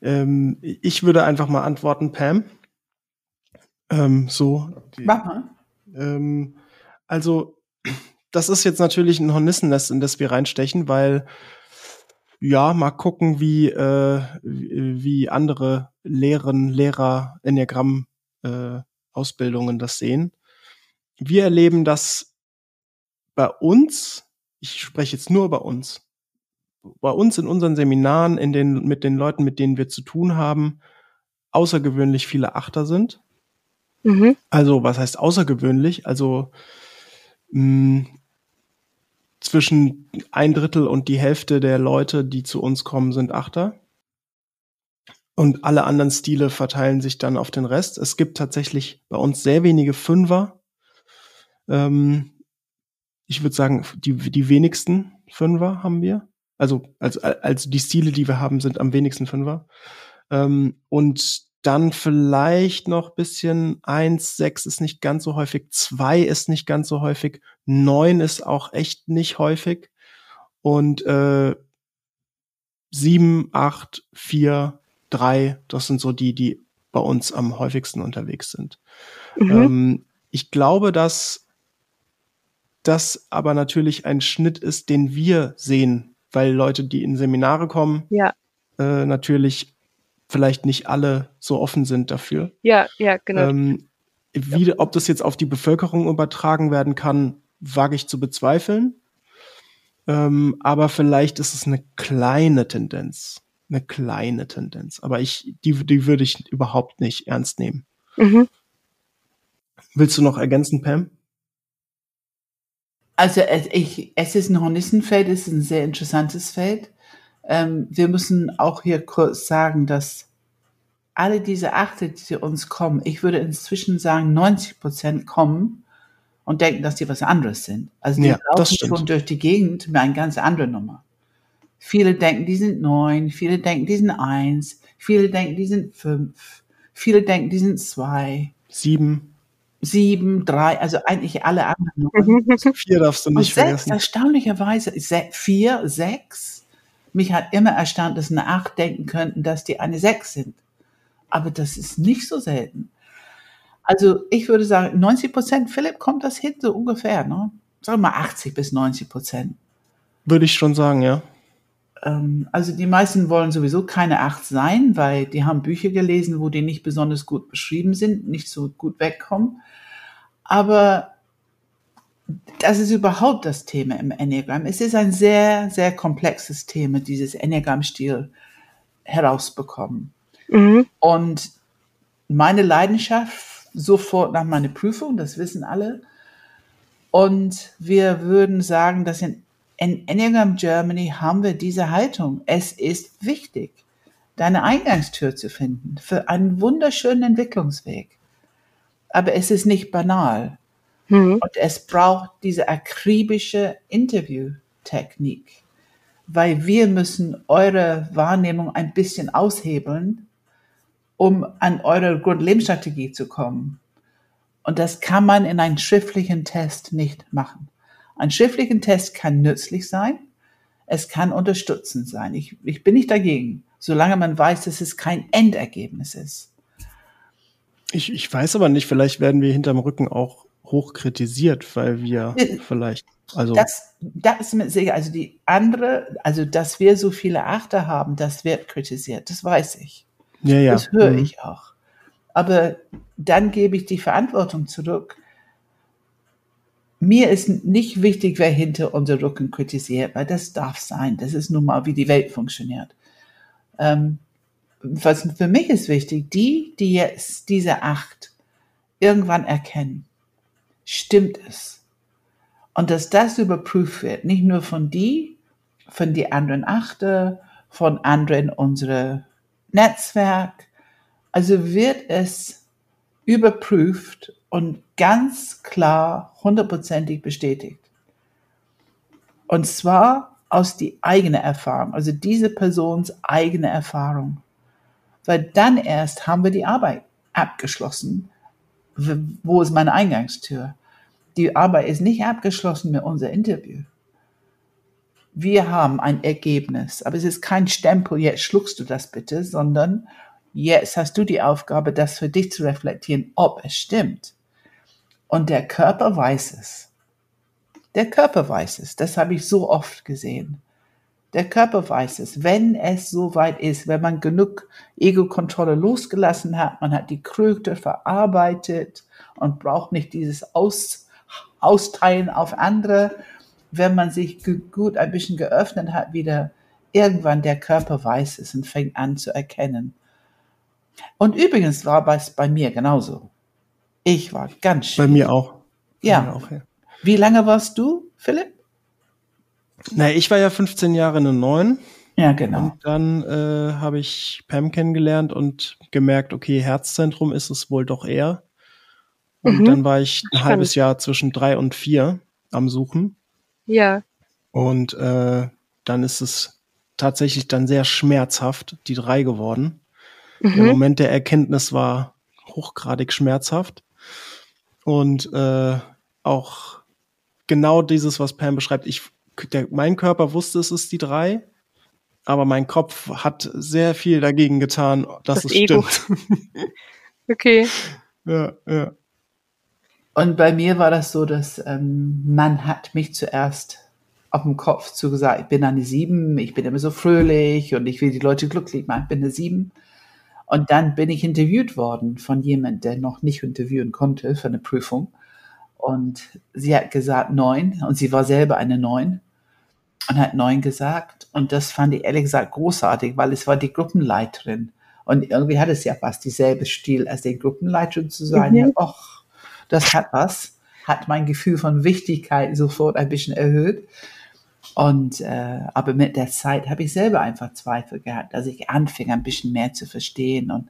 Ähm, ich würde einfach mal antworten, Pam. Ähm, so. Die, Mach mal. Ähm, also, das ist jetzt natürlich ein Hornissennest, in das wir reinstechen, weil ja, mal gucken, wie, äh, wie andere Lehrerinnen, Lehrer, Enneagramm, äh, Ausbildungen das sehen. Wir erleben das bei uns, ich spreche jetzt nur bei uns, bei uns in unseren Seminaren, in den, mit den Leuten, mit denen wir zu tun haben, außergewöhnlich viele Achter sind. Mhm. Also, was heißt außergewöhnlich? Also mh, zwischen ein Drittel und die Hälfte der Leute, die zu uns kommen, sind Achter. Und alle anderen Stile verteilen sich dann auf den Rest. Es gibt tatsächlich bei uns sehr wenige Fünfer. Ähm, ich würde sagen, die, die wenigsten Fünfer haben wir. Also, also, also die Stile, die wir haben, sind am wenigsten Fünfer. Ähm, und dann vielleicht noch bisschen eins, sechs ist nicht ganz so häufig, zwei ist nicht ganz so häufig, neun ist auch echt nicht häufig und äh, sieben, acht, vier, drei, das sind so die, die bei uns am häufigsten unterwegs sind. Mhm. Ähm, ich glaube, dass das aber natürlich ein Schnitt ist, den wir sehen, weil Leute, die in Seminare kommen, ja. äh, natürlich vielleicht nicht alle so offen sind dafür. Ja, ja, genau. Ähm, wie, ob das jetzt auf die Bevölkerung übertragen werden kann, wage ich zu bezweifeln. Ähm, aber vielleicht ist es eine kleine Tendenz. Eine kleine Tendenz. Aber ich, die, die würde ich überhaupt nicht ernst nehmen. Mhm. Willst du noch ergänzen, Pam? Also ich, es ist ein Hornissenfeld, es ist ein sehr interessantes Feld. Ähm, wir müssen auch hier kurz sagen, dass alle diese Achte, die zu uns kommen, ich würde inzwischen sagen, 90 Prozent kommen und denken, dass die was anderes sind. Also die ja, laufen schon durch die Gegend mit einer ganz anderen Nummer. Viele denken, die sind neun, viele denken, die sind eins, viele denken, die sind fünf, viele denken, die sind zwei. Sieben. Sieben, drei, also eigentlich alle anderen Nummern. vier darfst du nicht und sechs, vergessen. Erstaunlicherweise, vier, sechs. Mich hat immer erstaunt, dass eine acht denken könnten, dass die eine sechs sind. Aber das ist nicht so selten. Also ich würde sagen, 90 Prozent, Philipp, kommt das hin, so ungefähr, ne? Sagen wir mal 80 bis 90 Prozent. Würde ich schon sagen, ja. Ähm, also die meisten wollen sowieso keine Acht sein, weil die haben Bücher gelesen, wo die nicht besonders gut beschrieben sind, nicht so gut wegkommen. Aber das ist überhaupt das Thema im Enneagramm. Es ist ein sehr, sehr komplexes Thema, dieses Enneagramm-Stil herausbekommen. Mhm. Und meine Leidenschaft sofort nach meiner Prüfung, das wissen alle. Und wir würden sagen, dass in, in Enneagram Germany haben wir diese Haltung. Es ist wichtig, deine Eingangstür zu finden für einen wunderschönen Entwicklungsweg. Aber es ist nicht banal. Mhm. Und es braucht diese akribische Interviewtechnik, weil wir müssen eure Wahrnehmung ein bisschen aushebeln, um an eure Grundlebensstrategie zu kommen. Und das kann man in einem schriftlichen Test nicht machen. Ein schriftlichen Test kann nützlich sein, es kann unterstützend sein. Ich, ich bin nicht dagegen, solange man weiß, dass es kein Endergebnis ist. Ich, ich weiß aber nicht, vielleicht werden wir hinterm Rücken auch hoch kritisiert, weil wir äh, vielleicht, also. Das, das ist mir sicher, also die andere, also dass wir so viele Achter haben, das wird kritisiert, das weiß ich. Ja, ja. Das höre mhm. ich auch. Aber dann gebe ich die Verantwortung zurück. Mir ist nicht wichtig, wer hinter unser Rücken kritisiert, weil das darf sein. Das ist nun mal, wie die Welt funktioniert. Ähm, was für mich ist wichtig, die, die jetzt diese Acht irgendwann erkennen, stimmt es? Und dass das überprüft wird, nicht nur von die, von die anderen Achte, von anderen unsere Netzwerk. Also wird es überprüft und ganz klar hundertprozentig bestätigt. Und zwar aus die eigene Erfahrung, also diese Persons eigene Erfahrung. Weil dann erst haben wir die Arbeit abgeschlossen. Wo ist meine Eingangstür? Die Arbeit ist nicht abgeschlossen mit unser Interview wir haben ein Ergebnis, aber es ist kein Stempel, jetzt schluckst du das bitte, sondern jetzt hast du die Aufgabe, das für dich zu reflektieren, ob es stimmt. Und der Körper weiß es. Der Körper weiß es. Das habe ich so oft gesehen. Der Körper weiß es. Wenn es so weit ist, wenn man genug Ego-Kontrolle losgelassen hat, man hat die Kröte verarbeitet und braucht nicht dieses Aus, Austeilen auf andere, wenn man sich gut ein bisschen geöffnet hat, wieder irgendwann der Körper weiß es und fängt an zu erkennen. Und übrigens war es bei mir genauso. Ich war ganz schön. Bei mir auch. Bei ja. Mir auch, ja. Wie lange warst du, Philipp? Na, ich war ja 15 Jahre in den Neuen. Ja, genau. Und dann äh, habe ich Pam kennengelernt und gemerkt, okay, Herzzentrum ist es wohl doch eher. Und mhm. dann war ich ein halbes Jahr zwischen drei und vier am Suchen. Ja. Und äh, dann ist es tatsächlich dann sehr schmerzhaft, die drei geworden. Mhm. Der Moment der Erkenntnis war hochgradig schmerzhaft. Und äh, auch genau dieses, was Pam beschreibt, ich, der, mein Körper wusste, es ist die drei. aber mein Kopf hat sehr viel dagegen getan, dass das es Ego. stimmt. okay. Ja, ja. Und bei mir war das so, dass ähm, man hat mich zuerst auf dem Kopf zugesagt, ich bin eine Sieben, ich bin immer so fröhlich und ich will die Leute glücklich machen, ich bin eine Sieben. Und dann bin ich interviewt worden von jemand, der noch nicht interviewen konnte für eine Prüfung. Und sie hat gesagt neun und sie war selber eine neun und hat neun gesagt. Und das fand ich ehrlich gesagt großartig, weil es war die Gruppenleiterin. Und irgendwie hat es ja was, dieselbe Stil als die Gruppenleiterin zu sein. Mhm. Och, das hat was, hat mein Gefühl von Wichtigkeit sofort ein bisschen erhöht. Und äh, aber mit der Zeit habe ich selber einfach Zweifel gehabt, dass ich anfing ein bisschen mehr zu verstehen. Und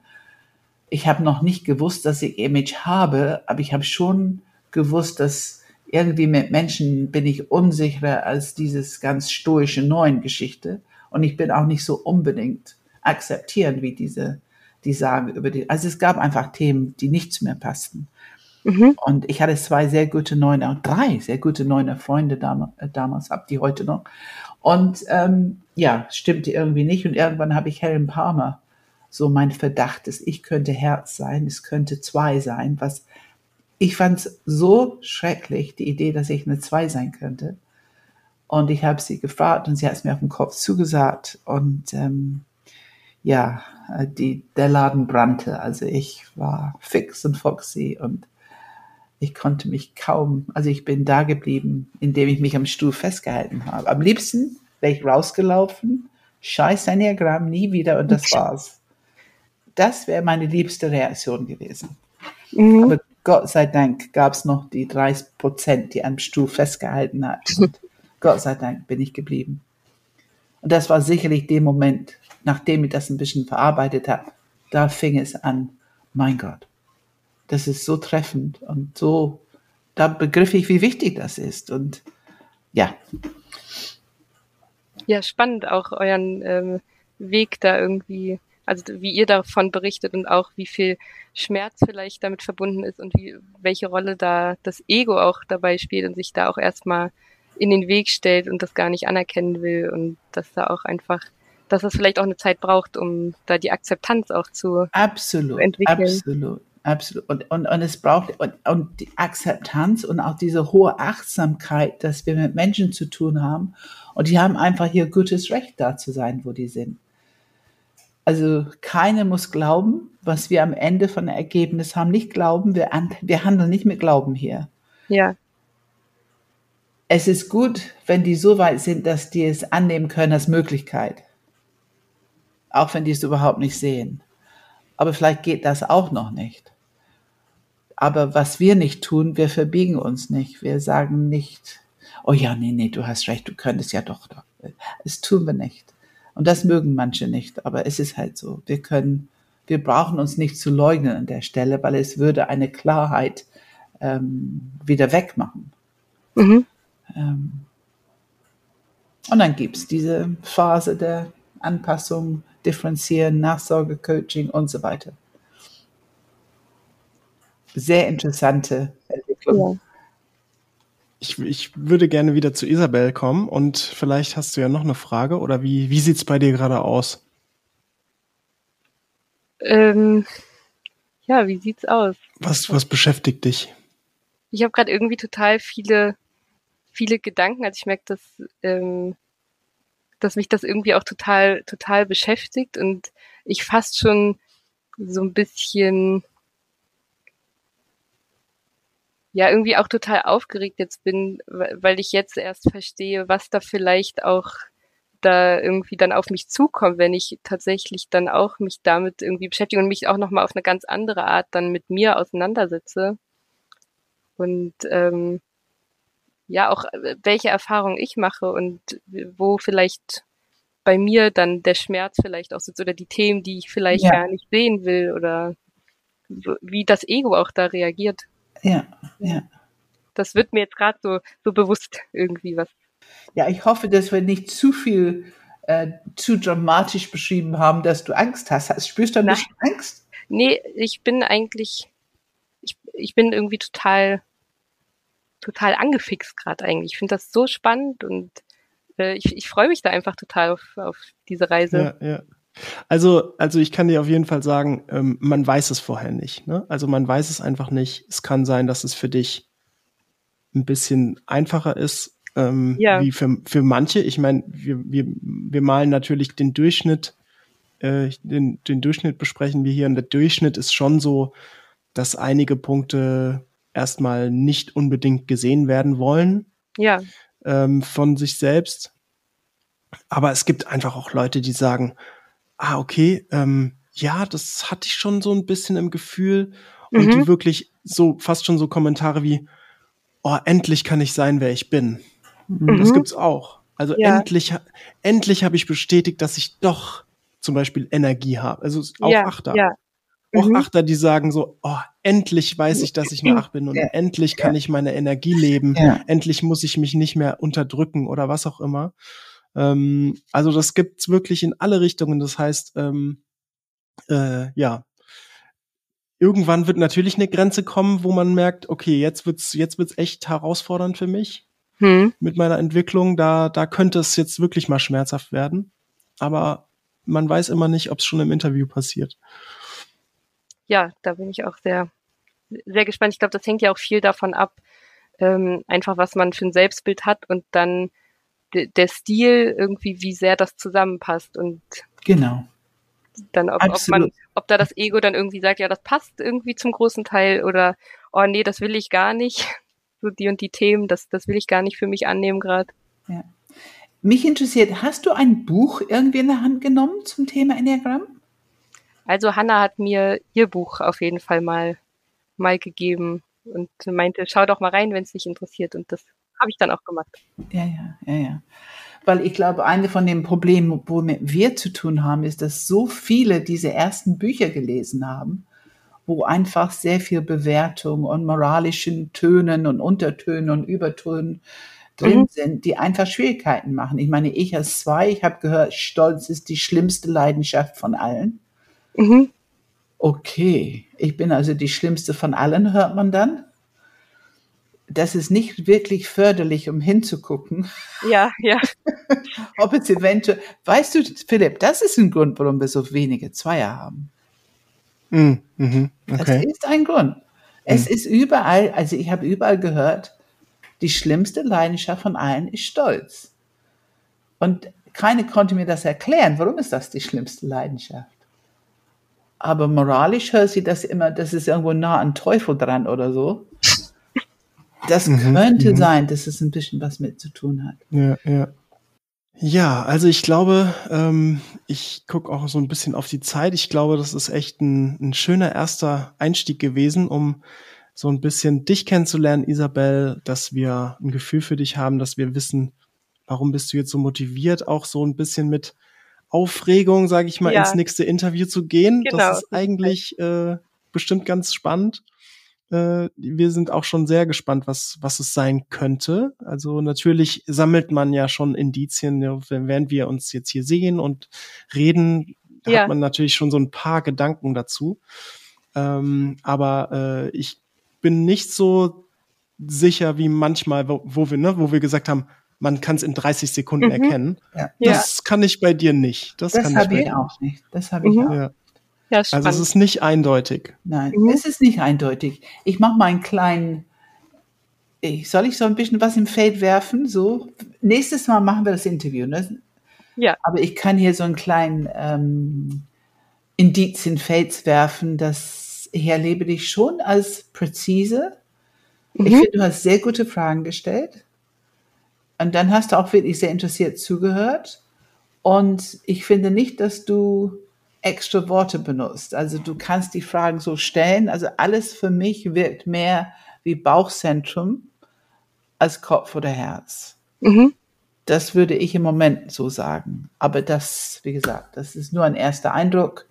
ich habe noch nicht gewusst, dass ich Image habe, aber ich habe schon gewusst, dass irgendwie mit Menschen bin ich unsicherer als dieses ganz stoische neuen Geschichte. Und ich bin auch nicht so unbedingt akzeptierend wie diese, die sagen über die. Also es gab einfach Themen, die nicht zu mir passten. Mhm. Und ich hatte zwei sehr gute Neuner, drei sehr gute Neuner Freunde damals, äh, damals hab die heute noch. Und ähm, ja, stimmte irgendwie nicht. Und irgendwann habe ich Helen Palmer so mein Verdacht, dass ich könnte Herz sein, es könnte zwei sein, was ich fand es so schrecklich, die Idee, dass ich eine zwei sein könnte. Und ich habe sie gefragt und sie hat es mir auf den Kopf zugesagt. Und ähm, ja, die, der Laden brannte. Also ich war fix und foxy und ich konnte mich kaum, also ich bin da geblieben, indem ich mich am Stuhl festgehalten habe. Am liebsten wäre ich rausgelaufen, scheiß Enneagramm, nie wieder und das war's. Das wäre meine liebste Reaktion gewesen. Mhm. Aber Gott sei Dank gab es noch die 30 Prozent, die am Stuhl festgehalten hat. Und Gott sei Dank bin ich geblieben. Und das war sicherlich der Moment, nachdem ich das ein bisschen verarbeitet habe, da fing es an, mein Gott, das ist so treffend und so, da begriff ich, wie wichtig das ist. Und ja. Ja, spannend auch euren ähm, Weg da irgendwie, also wie ihr davon berichtet und auch wie viel Schmerz vielleicht damit verbunden ist und wie, welche Rolle da das Ego auch dabei spielt und sich da auch erstmal in den Weg stellt und das gar nicht anerkennen will und dass da auch einfach, dass es vielleicht auch eine Zeit braucht, um da die Akzeptanz auch zu, absolut, entwickeln. Absolut. Absolut. Und, und, und es braucht und, und die Akzeptanz und auch diese hohe Achtsamkeit, dass wir mit Menschen zu tun haben. Und die haben einfach hier gutes Recht da zu sein, wo die sind. Also keiner muss glauben, was wir am Ende von der Ergebnis haben. Nicht glauben, wir, wir handeln nicht mit Glauben hier. Ja. Es ist gut, wenn die so weit sind, dass die es annehmen können als Möglichkeit. Auch wenn die es überhaupt nicht sehen. Aber vielleicht geht das auch noch nicht. Aber was wir nicht tun, wir verbiegen uns nicht. Wir sagen nicht, oh ja, nee, nee, du hast recht, du könntest ja doch. doch. Das tun wir nicht. Und das mögen manche nicht, aber es ist halt so. Wir können, wir brauchen uns nicht zu leugnen an der Stelle, weil es würde eine Klarheit ähm, wieder wegmachen. Mhm. Ähm, und dann gibt's diese Phase der Anpassung, Differenzieren, Nachsorge, Coaching und so weiter sehr interessante Entwicklung. Ja. Ich, ich würde gerne wieder zu Isabel kommen und vielleicht hast du ja noch eine Frage oder wie, wie sieht es bei dir gerade aus? Ähm, ja, wie sieht's aus? Was, was beschäftigt dich? Ich habe gerade irgendwie total viele, viele Gedanken. Also ich merke, dass, ähm, dass mich das irgendwie auch total, total beschäftigt und ich fast schon so ein bisschen ja irgendwie auch total aufgeregt jetzt bin, weil ich jetzt erst verstehe, was da vielleicht auch da irgendwie dann auf mich zukommt, wenn ich tatsächlich dann auch mich damit irgendwie beschäftige und mich auch nochmal auf eine ganz andere Art dann mit mir auseinandersetze. Und ähm, ja, auch welche Erfahrungen ich mache und wo vielleicht bei mir dann der Schmerz vielleicht auch sitzt oder die Themen, die ich vielleicht ja. gar nicht sehen will oder wie das Ego auch da reagiert. Ja, ja. Das wird mir jetzt gerade so, so bewusst irgendwie was. Ja, ich hoffe, dass wir nicht zu viel äh, zu dramatisch beschrieben haben, dass du Angst hast. Spürst du ein bisschen Angst? Nee, ich bin eigentlich, ich, ich bin irgendwie total, total angefixt gerade eigentlich. Ich finde das so spannend und äh, ich, ich freue mich da einfach total auf, auf diese Reise. Ja, ja. Also, also ich kann dir auf jeden Fall sagen, ähm, man weiß es vorher nicht. Ne? Also man weiß es einfach nicht. Es kann sein, dass es für dich ein bisschen einfacher ist, ähm, ja. wie für, für manche. Ich meine, wir, wir, wir malen natürlich den Durchschnitt, äh, den, den Durchschnitt besprechen wir hier und der Durchschnitt ist schon so, dass einige Punkte erstmal nicht unbedingt gesehen werden wollen. Ja. Ähm, von sich selbst. Aber es gibt einfach auch Leute, die sagen, ah, okay, ähm, ja, das hatte ich schon so ein bisschen im Gefühl. Und mhm. die wirklich so, fast schon so Kommentare wie, oh, endlich kann ich sein, wer ich bin. Mhm. Das gibt's auch. Also ja. endlich, endlich habe ich bestätigt, dass ich doch zum Beispiel Energie habe. Also auch ja, Achter. Ja. Auch mhm. Achter, die sagen so, oh, endlich weiß ich, dass ich eine Acht bin und ja. endlich kann ich meine Energie leben. Endlich muss ich mich nicht mehr unterdrücken oder was auch immer. Ähm, also das gibt's wirklich in alle Richtungen. Das heißt, ähm, äh, ja, irgendwann wird natürlich eine Grenze kommen, wo man merkt, okay, jetzt wird's jetzt wird's echt herausfordernd für mich hm. mit meiner Entwicklung. Da da könnte es jetzt wirklich mal schmerzhaft werden. Aber man weiß immer nicht, ob es schon im Interview passiert. Ja, da bin ich auch sehr sehr gespannt. Ich glaube, das hängt ja auch viel davon ab, ähm, einfach was man für ein Selbstbild hat und dann der Stil irgendwie, wie sehr das zusammenpasst und genau. Dann, ob, ob, man, ob da das Ego dann irgendwie sagt, ja, das passt irgendwie zum großen Teil oder oh nee, das will ich gar nicht. So die und die Themen, das, das will ich gar nicht für mich annehmen gerade. Ja. Mich interessiert, hast du ein Buch irgendwie in der Hand genommen zum Thema Enneagramm? Also Hanna hat mir ihr Buch auf jeden Fall mal, mal gegeben und meinte, schau doch mal rein, wenn es dich interessiert. Und das habe ich dann auch gemacht. Ja, ja, ja, ja. Weil ich glaube, eine von den Problemen, womit wir zu tun haben, ist, dass so viele diese ersten Bücher gelesen haben, wo einfach sehr viel Bewertung und moralischen Tönen und Untertönen und Übertönen drin mhm. sind, die einfach Schwierigkeiten machen. Ich meine, ich als zwei, ich habe gehört, Stolz ist die schlimmste Leidenschaft von allen. Mhm. Okay, ich bin also die schlimmste von allen, hört man dann das ist nicht wirklich förderlich, um hinzugucken. Ja, ja. Ob es eventuell, weißt du, Philipp, das ist ein Grund, warum wir so wenige Zweier haben. Mm, mhm, okay. Das ist ein Grund. Es mm. ist überall, also ich habe überall gehört, die schlimmste Leidenschaft von allen ist Stolz. Und keiner konnte mir das erklären. Warum ist das die schlimmste Leidenschaft? Aber moralisch hört sie das immer, das ist irgendwo nah an Teufel dran oder so. Das mhm, könnte mhm. sein, dass es ein bisschen was mit zu tun hat. Ja, ja. Ja, also ich glaube, ähm, ich gucke auch so ein bisschen auf die Zeit. Ich glaube, das ist echt ein, ein schöner erster Einstieg gewesen, um so ein bisschen dich kennenzulernen, Isabel, dass wir ein Gefühl für dich haben, dass wir wissen, warum bist du jetzt so motiviert, auch so ein bisschen mit Aufregung, sage ich mal, ja. ins nächste Interview zu gehen. Genau. Das ist eigentlich äh, bestimmt ganz spannend. Äh, wir sind auch schon sehr gespannt, was, was es sein könnte. Also natürlich sammelt man ja schon Indizien, während wir uns jetzt hier sehen und reden, ja. hat man natürlich schon so ein paar Gedanken dazu. Ähm, aber äh, ich bin nicht so sicher wie manchmal, wo, wo wir, ne, wo wir gesagt haben, man kann es in 30 Sekunden mhm. erkennen. Ja. Das ja. kann ich bei dir nicht. Das, das habe ich auch nicht. Das habe ich mhm. auch. Ja. Ja, also es ist nicht eindeutig. Nein, mhm. es ist nicht eindeutig. Ich mache mal einen kleinen, ich, soll ich so ein bisschen was im Feld werfen? So, nächstes Mal machen wir das Interview. Ne? Ja. Aber ich kann hier so einen kleinen ähm, Indiz in Fels werfen, dass ich erlebe dich schon als präzise. Mhm. Ich finde, du hast sehr gute Fragen gestellt. Und dann hast du auch wirklich sehr interessiert zugehört. Und ich finde nicht, dass du extra Worte benutzt. Also du kannst die Fragen so stellen. Also alles für mich wirkt mehr wie Bauchzentrum als Kopf oder Herz. Mhm. Das würde ich im Moment so sagen. Aber das, wie gesagt, das ist nur ein erster Eindruck.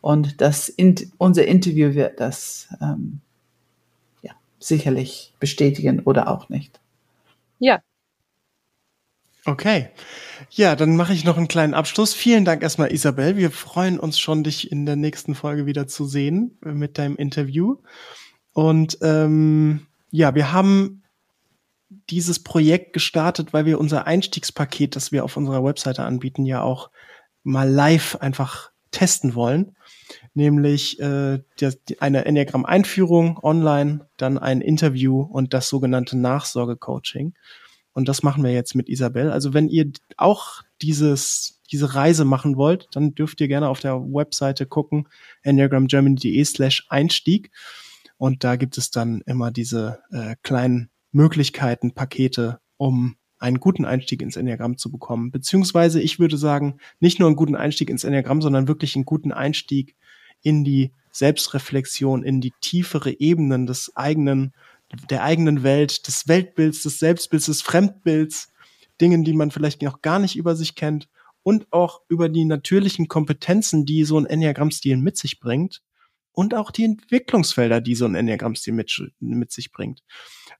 Und das, unser Interview wird das ähm, ja, sicherlich bestätigen oder auch nicht. Ja. Okay. Ja, dann mache ich noch einen kleinen Abschluss. Vielen Dank erstmal, Isabel. Wir freuen uns schon, dich in der nächsten Folge wieder zu sehen äh, mit deinem Interview. Und ähm, ja, wir haben dieses Projekt gestartet, weil wir unser Einstiegspaket, das wir auf unserer Webseite anbieten, ja auch mal live einfach testen wollen. Nämlich äh, die, eine Enneagramm-Einführung online, dann ein Interview und das sogenannte Nachsorge-Coaching. Und das machen wir jetzt mit Isabel. Also wenn ihr auch dieses, diese Reise machen wollt, dann dürft ihr gerne auf der Webseite gucken, enneagramgermany.de slash Einstieg. Und da gibt es dann immer diese äh, kleinen Möglichkeiten, Pakete, um einen guten Einstieg ins Enneagramm zu bekommen. Beziehungsweise ich würde sagen, nicht nur einen guten Einstieg ins Enneagramm, sondern wirklich einen guten Einstieg in die Selbstreflexion, in die tiefere Ebenen des eigenen, der eigenen Welt, des Weltbilds, des Selbstbilds, des Fremdbilds, Dingen, die man vielleicht noch gar nicht über sich kennt und auch über die natürlichen Kompetenzen, die so ein Enneagramm-Stil mit sich bringt und auch die Entwicklungsfelder, die so ein Enneagramm-Stil mit, mit sich bringt.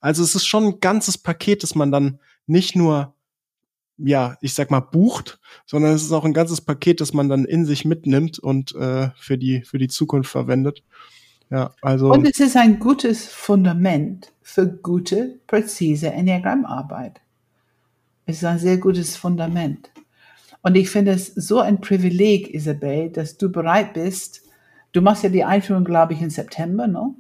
Also es ist schon ein ganzes Paket, das man dann nicht nur, ja, ich sag mal, bucht, sondern es ist auch ein ganzes Paket, das man dann in sich mitnimmt und äh, für, die, für die Zukunft verwendet. Ja, also. Und es ist ein gutes Fundament für gute, präzise Enneagrammarbeit. Es ist ein sehr gutes Fundament. Und ich finde es so ein Privileg, Isabel, dass du bereit bist. Du machst ja die Einführung, glaube ich, im September, ne?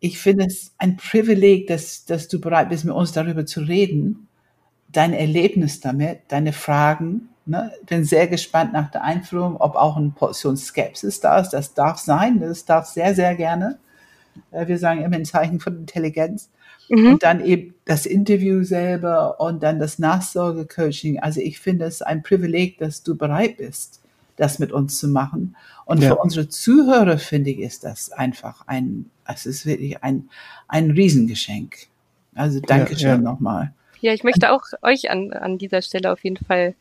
Ich finde es ein Privileg, dass, dass du bereit bist, mit uns darüber zu reden dein Erlebnis damit, deine Fragen. Ne? Bin sehr gespannt nach der Einführung, ob auch eine Portion Skepsis da ist. Das darf sein, das darf sehr, sehr gerne. Äh, wir sagen immer ein Zeichen von Intelligenz. Mhm. Und dann eben das Interview selber und dann das Nachsorgecoaching. Also ich finde es ein Privileg, dass du bereit bist, das mit uns zu machen. Und ja. für unsere Zuhörer finde ich, ist das einfach ein, es ist wirklich ein, ein Riesengeschenk. Also danke ja, schön ja. nochmal. Ja, ich möchte auch euch an, an dieser Stelle auf jeden Fall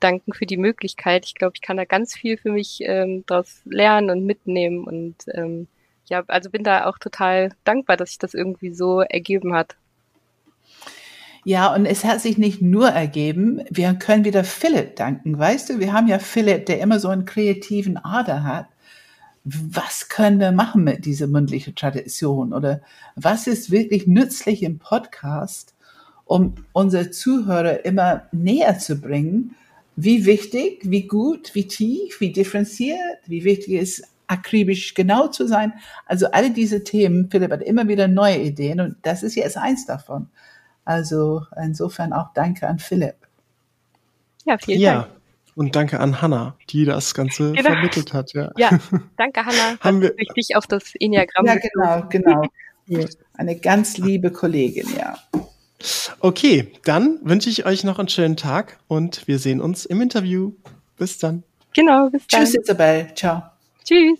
danken für die Möglichkeit. Ich glaube, ich kann da ganz viel für mich ähm, daraus lernen und mitnehmen und ähm, ja, also bin da auch total dankbar, dass sich das irgendwie so ergeben hat. Ja, und es hat sich nicht nur ergeben, wir können wieder Philipp danken, weißt du? Wir haben ja Philipp, der immer so einen kreativen Ader hat. Was können wir machen mit dieser mündlichen Tradition? Oder was ist wirklich nützlich im Podcast? um unsere Zuhörer immer näher zu bringen, wie wichtig, wie gut, wie tief, wie differenziert, wie wichtig ist, akribisch genau zu sein. Also alle diese Themen, Philipp hat immer wieder neue Ideen und das ist jetzt eins davon. Also insofern auch danke an Philipp. Ja, vielen ja. Dank. Und danke an Hanna, die das Ganze genau. vermittelt hat. Ja, ja danke Hanna. Haben wir dich auf das Enneagramm. Ja, genau, genau. Eine ganz liebe Kollegin, ja. Okay, dann wünsche ich euch noch einen schönen Tag und wir sehen uns im Interview. Bis dann. Genau, bis dann. Tschüss, Isabel. Ciao. Tschüss.